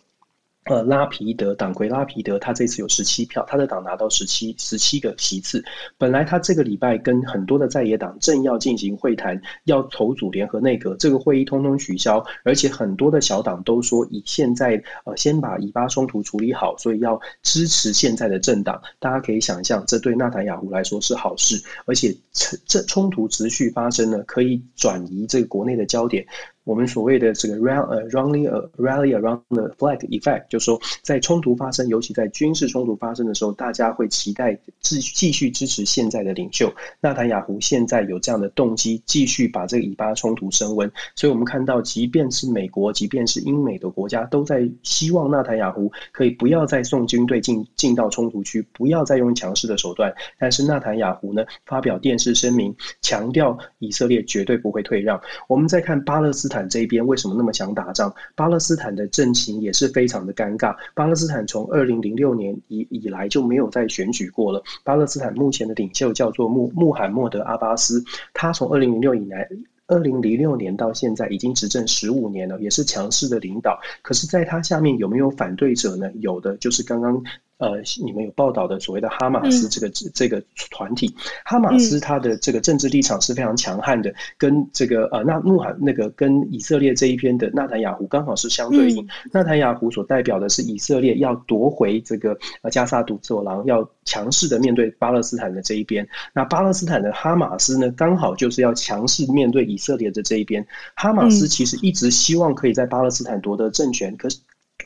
呃，拉皮德党魁拉皮德，他这次有十七票，他的党拿到十七十七个席次。本来他这个礼拜跟很多的在野党正要进行会谈，要筹组联合内阁，这个会议通通取消，而且很多的小党都说以现在呃先把以巴冲突处理好，所以要支持现在的政党。大家可以想象，这对纳坦雅胡来说是好事，而且这冲突持续发生呢，可以转移这个国内的焦点。我们所谓的这个 rally 呃 rally rally around the flag effect，就是说在冲突发生，尤其在军事冲突发生的时候，大家会期待继继续支持现在的领袖纳坦雅胡。现在有这样的动机，继续把这个以巴冲突升温。所以我们看到，即便是美国，即便是英美的国家，都在希望纳坦雅胡可以不要再送军队进进到冲突区，不要再用强势的手段。但是纳坦雅胡呢，发表电视声明，强调以色列绝对不会退让。我们再看巴勒斯坦。这一边为什么那么想打仗？巴勒斯坦的阵情也是非常的尴尬。巴勒斯坦从二零零六年以以来就没有再选举过了。巴勒斯坦目前的领袖叫做穆穆罕默德阿巴斯，他从二零零六以来，二零零六年到现在已经执政十五年了，也是强势的领导。可是，在他下面有没有反对者呢？有的，就是刚刚。呃，你们有报道的所谓的哈马斯这个、嗯、这个团体，哈马斯他的这个政治立场是非常强悍的，嗯、跟这个呃纳穆罕那个跟以色列这一边的纳坦雅胡刚好是相对应。嗯、纳坦雅胡所代表的是以色列要夺回这个呃加沙独走廊，要强势的面对巴勒斯坦的这一边。那巴勒斯坦的哈马斯呢，刚好就是要强势面对以色列的这一边。哈马斯其实一直希望可以在巴勒斯坦夺得政权，可是。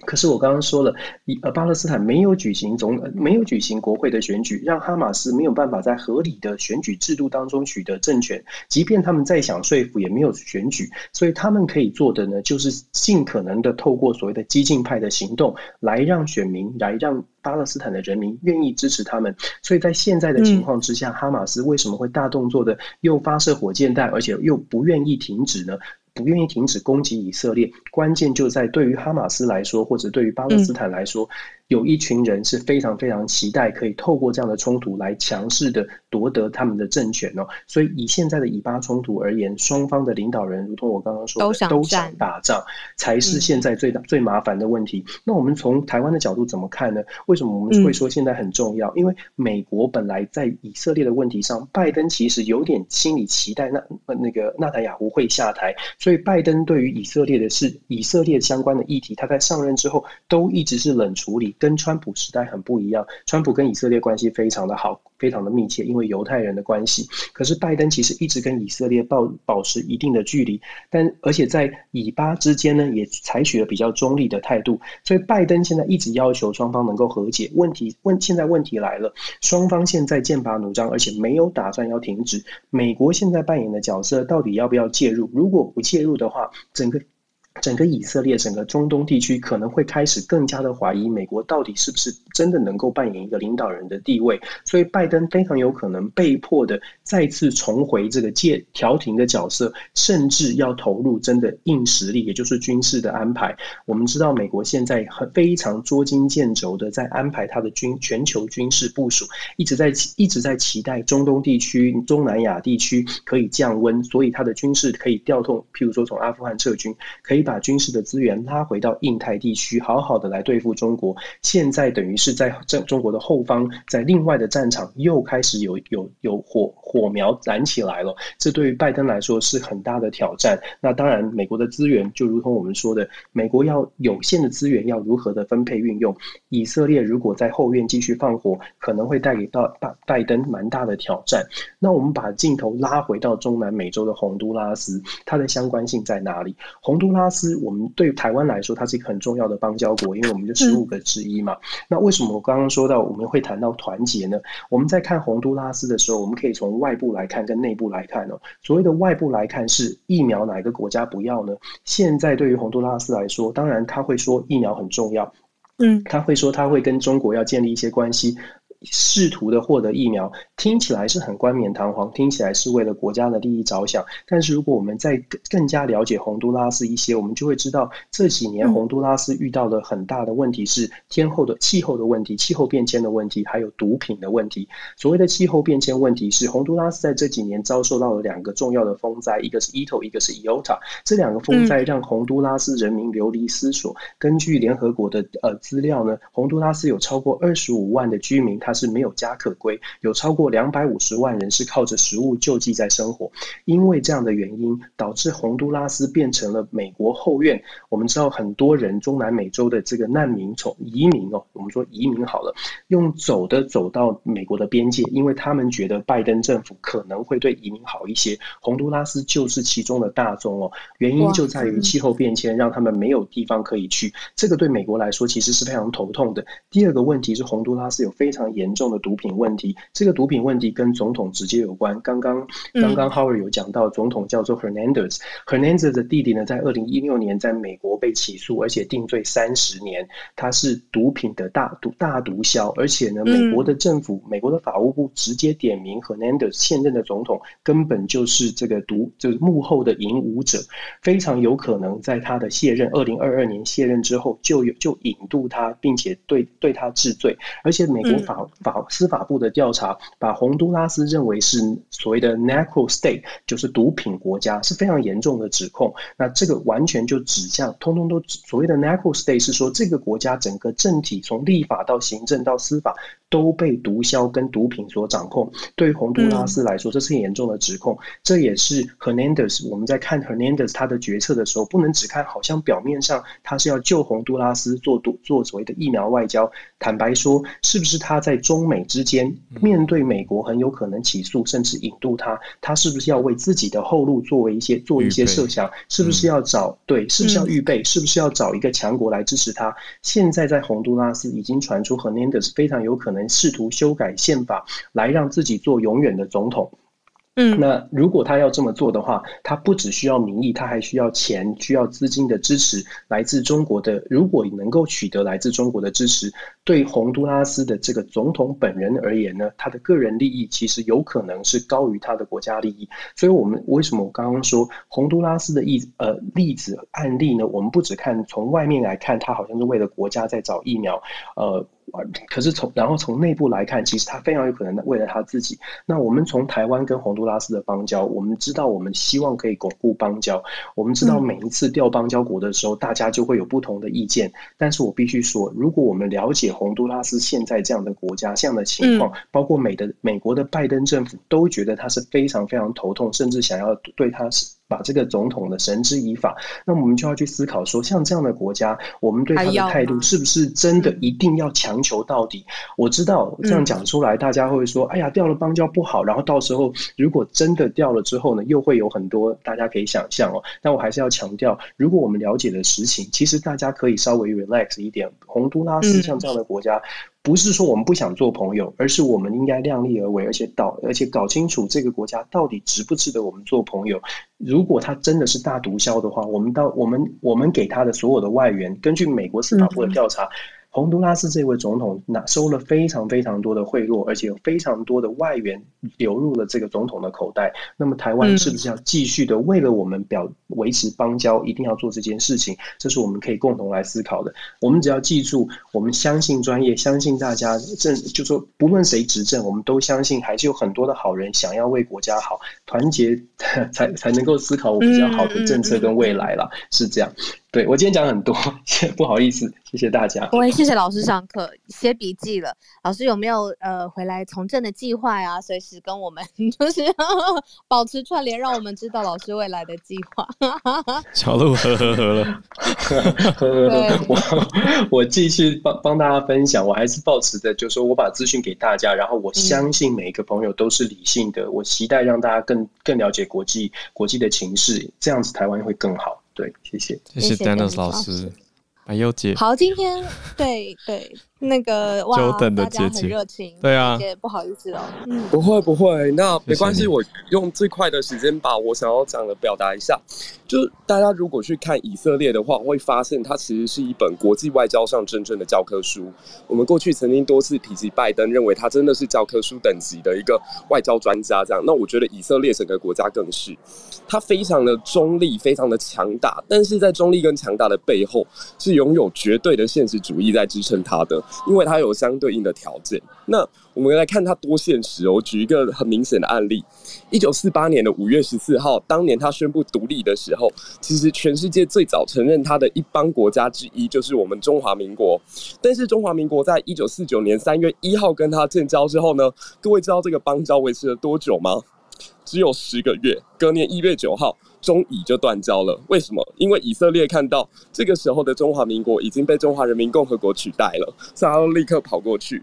可是我刚刚说了，以呃巴勒斯坦没有举行总没有举行国会的选举，让哈马斯没有办法在合理的选举制度当中取得政权。即便他们再想说服，也没有选举。所以他们可以做的呢，就是尽可能的透过所谓的激进派的行动，来让选民，来让巴勒斯坦的人民愿意支持他们。所以在现在的情况之下，哈马斯为什么会大动作的又发射火箭弹，而且又不愿意停止呢？不愿意停止攻击以色列，关键就在对于哈马斯来说，或者对于巴勒斯坦来说，有一群人是非常非常期待可以透过这样的冲突来强势的夺得他们的政权哦。所以以现在的以巴冲突而言，双方的领导人如同我刚刚说的，都想，打仗，才是现在最大、嗯、最麻烦的问题。那我们从台湾的角度怎么看呢？为什么我们会说现在很重要？嗯、因为美国本来在以色列的问题上，拜登其实有点心理期待那那个纳塔雅胡会下台，所以拜登对于以色列的事、以色列相关的议题，他在上任之后都一直是冷处理，跟川普时代很不一样。川普跟以色列关系非常的好。非常的密切，因为犹太人的关系。可是拜登其实一直跟以色列保保持一定的距离，但而且在以巴之间呢，也采取了比较中立的态度。所以拜登现在一直要求双方能够和解。问题问现在问题来了，双方现在剑拔弩张，而且没有打算要停止。美国现在扮演的角色到底要不要介入？如果不介入的话，整个。整个以色列、整个中东地区可能会开始更加的怀疑美国到底是不是真的能够扮演一个领导人的地位，所以拜登非常有可能被迫的再次重回这个借调停的角色，甚至要投入真的硬实力，也就是军事的安排。我们知道，美国现在很非常捉襟见肘的在安排他的军全球军事部署，一直在一直在期待中东地区、中南亚地区可以降温，所以他的军事可以调动，譬如说从阿富汗撤军，可以。把军事的资源拉回到印太地区，好好的来对付中国。现在等于是在中中国的后方，在另外的战场又开始有有有火火苗燃起来了。这对于拜登来说是很大的挑战。那当然，美国的资源就如同我们说的，美国要有限的资源要如何的分配运用。以色列如果在后院继续放火，可能会带给到拜拜登蛮大的挑战。那我们把镜头拉回到中南美洲的洪都拉斯，它的相关性在哪里？洪都拉斯，我们对台湾来说，它是一个很重要的邦交国，因为我们就十五个之一嘛。那为什么我刚刚说到我们会谈到团结呢？我们在看洪都拉斯的时候，我们可以从外部来看跟内部来看哦。所谓的外部来看是疫苗哪一个国家不要呢？现在对于洪都拉斯来说，当然他会说疫苗很重要，嗯，他会说他会跟中国要建立一些关系。试图的获得疫苗，听起来是很冠冕堂皇，听起来是为了国家的利益着想。但是如果我们再更加了解洪都拉斯一些，我们就会知道这几年洪都拉斯遇到的很大的问题是天后的气候的问题、气候变迁的问题，还有毒品的问题。所谓的气候变迁问题是洪都拉斯在这几年遭受到了两个重要的风灾，一个是伊头，一个是伊欧塔。这两个风灾让洪都拉斯人民流离失所。根据联合国的呃资料呢，洪都拉斯有超过二十五万的居民，他是没有家可归，有超过两百五十万人是靠着食物救济在生活。因为这样的原因，导致洪都拉斯变成了美国后院。我们知道很多人中南美洲的这个难民从移民哦，我们说移民好了，用走的走到美国的边界，因为他们觉得拜登政府可能会对移民好一些。洪都拉斯就是其中的大宗哦，原因就在于气候变迁让他们没有地方可以去。这个对美国来说其实是非常头痛的。第二个问题是洪都拉斯有非常严。严重的毒品问题，这个毒品问题跟总统直接有关。刚刚刚刚 Howard 有讲到，总统叫做 Hernandez，Hernandez、嗯、的弟弟呢，在二零一六年在美国被起诉，而且定罪三十年。他是毒品的大毒大毒枭，而且呢，美国的政府、嗯、美国的法务部直接点名 Hernandez 现任的总统根本就是这个毒，就是幕后的引武者，非常有可能在他的卸任二零二二年卸任之后，就有就引渡他，并且对对他治罪，而且美国法。法司法部的调查，把洪都拉斯认为是所谓的 narco state，就是毒品国家，是非常严重的指控。那这个完全就指向，通通都所谓的 narco state 是说这个国家整个政体从立法到行政到司法都被毒枭跟毒品所掌控。对于洪都拉斯来说，这是严重的指控。这也是 Hernandez 我们在看 Hernandez 他的决策的时候，不能只看好像表面上他是要救洪都拉斯做毒做所谓的疫苗外交。坦白说，是不是他在中美之间面对美国很有可能起诉甚至引渡他，他是不是要为自己的后路作为一些做一些设想？是不是要找对？是不是要预备？是不是要找一个强国来支持他？现在在洪都拉斯已经传出 Hernandez 非常有可能试图修改宪法来让自己做永远的总统。嗯，那如果他要这么做的话，他不只需要民意，他还需要钱，需要资金的支持，来自中国的。如果能够取得来自中国的支持，对洪都拉斯的这个总统本人而言呢，他的个人利益其实有可能是高于他的国家利益。所以，我们为什么我刚刚说洪都拉斯的例呃例子案例呢？我们不只看从外面来看，他好像是为了国家在找疫苗，呃。可是从然后从内部来看，其实他非常有可能为了他自己。那我们从台湾跟洪都拉斯的邦交，我们知道我们希望可以巩固邦交。我们知道每一次调邦交国的时候，大家就会有不同的意见。但是我必须说，如果我们了解洪都拉斯现在这样的国家这样的情况，包括美的美国的拜登政府都觉得他是非常非常头痛，甚至想要对他是。把这个总统的绳之以法，那我们就要去思考说，像这样的国家，我们对他的态度是不是真的一定要强求到底？我知道这样讲出来，大家会说：“哎呀，掉了邦交不好。”然后到时候如果真的掉了之后呢，又会有很多大家可以想象哦。但我还是要强调，如果我们了解的实情，其实大家可以稍微 relax 一点。洪都拉斯像这样的国家。不是说我们不想做朋友，而是我们应该量力而为，而且搞而且搞清楚这个国家到底值不值得我们做朋友。如果他真的是大毒枭的话，我们到我们我们给他的所有的外援，根据美国司法部的调查。嗯洪都拉斯这位总统拿收了非常非常多的贿赂，而且有非常多的外援流入了这个总统的口袋。那么台湾是不是要继续的为了我们表维持邦交，一定要做这件事情？这是我们可以共同来思考的。我们只要记住，我们相信专业，相信大家政，就说不论谁执政，我们都相信还是有很多的好人想要为国家好，团结 才才能够思考我们比较好的政策跟未来了，是这样。对，我今天讲很多，不好意思，谢谢大家。我也谢谢老师上课写笔记了。老师有没有呃回来从政的计划呀？随时跟我们 就是保持串联，让我们知道老师未来的计划。小鹿呵呵呵了，呵呵呵。我我继续帮帮大家分享，我还是保持着，就是说我把资讯给大家，然后我相信每一个朋友都是理性的，嗯、我期待让大家更更了解国际国际的情势，这样子台湾会更好。对，谢谢，谢谢 Dennis 老师，白优姐。好，今天对对。那个 哇，久等的姐姐，很热情，对啊，姐不好意思哦，嗯，不会不会，那没关系，我用最快的时间把我想要讲的表达一下。就大家如果去看以色列的话，会发现它其实是一本国际外交上真正的教科书。我们过去曾经多次提及拜登，认为他真的是教科书等级的一个外交专家，这样。那我觉得以色列整个国家更是，他非常的中立，非常的强大，但是在中立跟强大的背后，是拥有绝对的现实主义在支撑他的。因为它有相对应的条件，那我们来看它多现实哦。我举一个很明显的案例：一九四八年的五月十四号，当年他宣布独立的时候，其实全世界最早承认他的一邦国家之一就是我们中华民国。但是中华民国在一九四九年三月一号跟他建交之后呢，各位知道这个邦交维持了多久吗？只有十个月。隔年一月九号。中以就断交了，为什么？因为以色列看到这个时候的中华民国已经被中华人民共和国取代了，所以他立刻跑过去。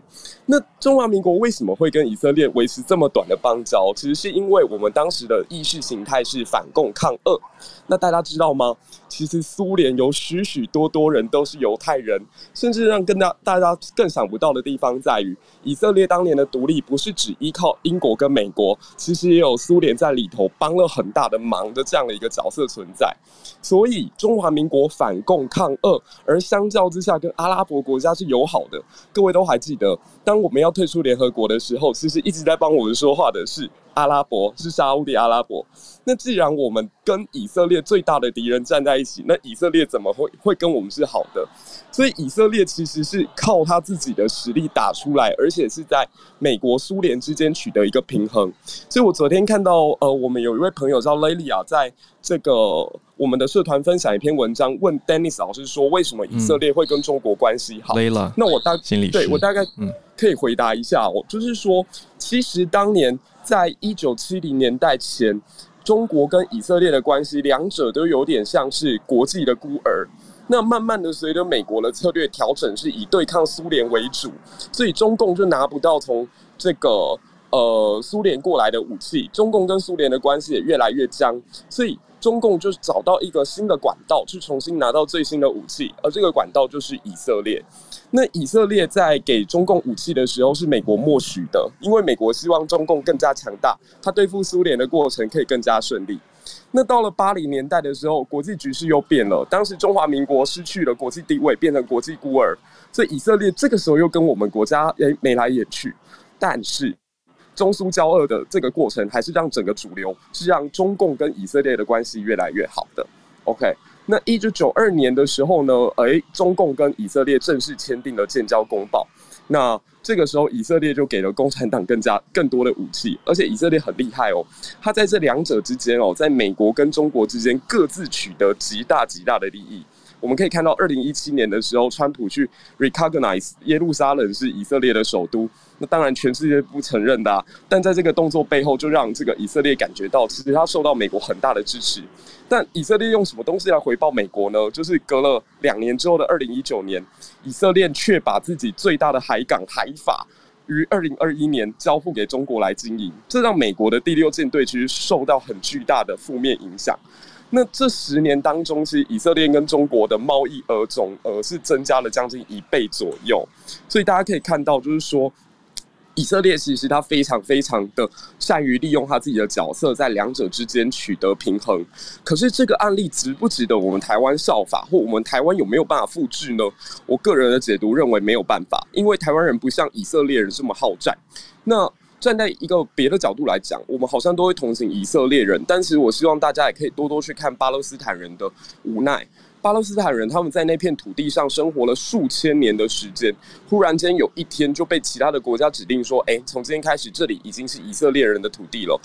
那中华民国为什么会跟以色列维持这么短的邦交？其实是因为我们当时的意识形态是反共抗俄。那大家知道吗？其实苏联有许许多多人都是犹太人，甚至让更大大家更想不到的地方在于，以色列当年的独立不是只依靠英国跟美国，其实也有苏联在里头帮了很大的忙的这样的一个角色存在。所以中华民国反共抗俄，而相较之下跟阿拉伯国家是友好的。各位都还记得，当我们要退出联合国的时候，其实一直在帮我们说话的是。阿拉伯是沙乌地阿拉伯，那既然我们跟以色列最大的敌人站在一起，那以色列怎么会会跟我们是好的？所以以色列其实是靠他自己的实力打出来，而且是在美国、苏联之间取得一个平衡。所以我昨天看到，呃，我们有一位朋友叫雷利亚，在这个我们的社团分享一篇文章，问 Dennis 老师说，为什么以色列会跟中国关系好？雷拉，那我大对我大概可以回答一下哦，就是说，其实当年。在一九七零年代前，中国跟以色列的关系，两者都有点像是国际的孤儿。那慢慢的，随着美国的策略调整，是以对抗苏联为主，所以中共就拿不到从这个呃苏联过来的武器，中共跟苏联的关系也越来越僵，所以中共就找到一个新的管道，去重新拿到最新的武器，而这个管道就是以色列。那以色列在给中共武器的时候是美国默许的，因为美国希望中共更加强大，他对付苏联的过程可以更加顺利。那到了八零年代的时候，国际局势又变了，当时中华民国失去了国际地位，变成国际孤儿，所以以色列这个时候又跟我们国家诶眉来眼去。但是中苏交恶的这个过程，还是让整个主流是让中共跟以色列的关系越来越好的。OK。那一九九二年的时候呢，哎，中共跟以色列正式签订了建交公报。那这个时候，以色列就给了共产党更加 更多的武器，而且以色列很厉害哦，他在这两者之间哦，在美国跟中国之间各自取得极大极大的利益。我们可以看到，二零一七年的时候，川普去 recognize 耶路撒冷是以色列的首都。那当然，全世界不承认的啊，但在这个动作背后，就让这个以色列感觉到，其实他受到美国很大的支持。但以色列用什么东西来回报美国呢？就是隔了两年之后的二零一九年，以色列却把自己最大的海港海法于二零二一年交付给中国来经营，这让美国的第六舰队其实受到很巨大的负面影响。那这十年当中，其实以色列跟中国的贸易额总额是增加了将近一倍左右，所以大家可以看到，就是说。以色列其实他非常非常的善于利用他自己的角色，在两者之间取得平衡。可是这个案例值不值得我们台湾效法，或我们台湾有没有办法复制呢？我个人的解读认为没有办法，因为台湾人不像以色列人这么好战。那站在一个别的角度来讲，我们好像都会同情以色列人，但是我希望大家也可以多多去看巴勒斯坦人的无奈。巴勒斯坦人他们在那片土地上生活了数千年的时间，忽然间有一天就被其他的国家指定说：“哎，从今天开始，这里已经是以色列人的土地了。”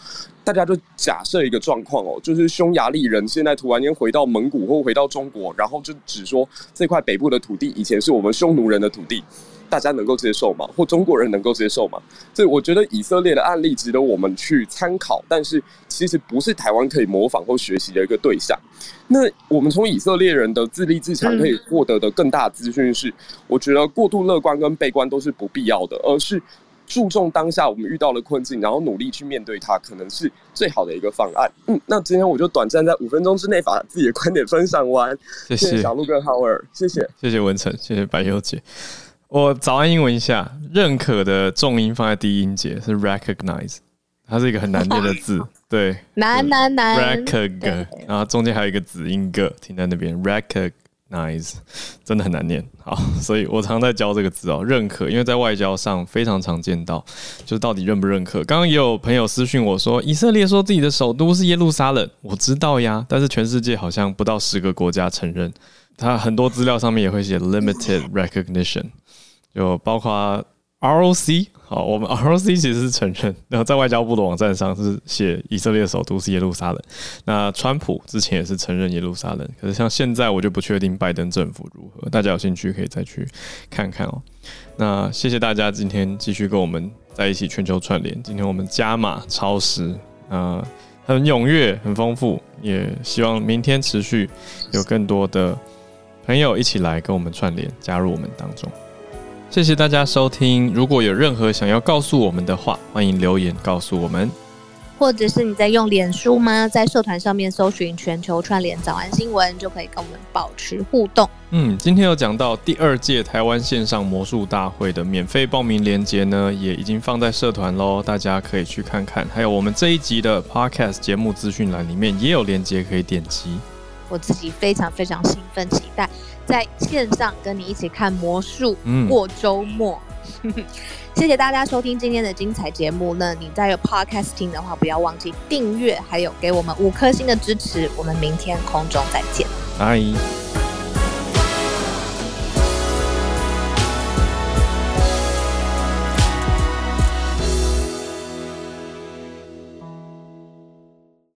大家就假设一个状况哦，就是匈牙利人现在突然间回到蒙古或回到中国，然后就只说这块北部的土地以前是我们匈奴人的土地。大家能够接受吗？或中国人能够接受吗？所以我觉得以色列的案例值得我们去参考，但是其实不是台湾可以模仿或学习的一个对象。那我们从以色列人的自立自强可以获得的更大资讯是，我觉得过度乐观跟悲观都是不必要的，而是注重当下我们遇到的困境，然后努力去面对它，可能是最好的一个方案。嗯，那今天我就短暂在五分钟之内把自己的观点分享完。谢谢小鹿跟浩尔，谢谢，谢谢文成，谢谢白优姐。我早安英文一下，认可的重音放在第一音节是 recognize，它是一个很难念的字，对，难难难，recogn，然后中间还有一个子音个停在那边，recognize，真的很难念。好，所以我常在教这个字哦，认可，因为在外交上非常常见到，就是到底认不认可。刚刚也有朋友私讯我说，以色列说自己的首都是耶路撒冷，我知道呀，但是全世界好像不到十个国家承认，它很多资料上面也会写 limited recognition。就包括 ROC，好，我们 ROC 其实是承认，然后在外交部的网站上是写以色列首都是耶路撒冷。那川普之前也是承认耶路撒冷，可是像现在我就不确定拜登政府如何，大家有兴趣可以再去看看哦。那谢谢大家今天继续跟我们在一起全球串联，今天我们加码超时，啊，很踊跃，很丰富，也希望明天持续有更多的朋友一起来跟我们串联，加入我们当中。谢谢大家收听。如果有任何想要告诉我们的话，欢迎留言告诉我们。或者是你在用脸书吗？在社团上面搜寻“全球串联早安新闻”，就可以跟我们保持互动。嗯，今天有讲到第二届台湾线上魔术大会的免费报名链接呢，也已经放在社团喽，大家可以去看看。还有我们这一集的 Podcast 节目资讯栏里面也有链接可以点击。我自己非常非常兴奋，期待在线上跟你一起看魔术过周末。嗯、谢谢大家收听今天的精彩节目。那你在有 Podcast 听的话，不要忘记订阅，还有给我们五颗星的支持。我们明天空中再见，拜。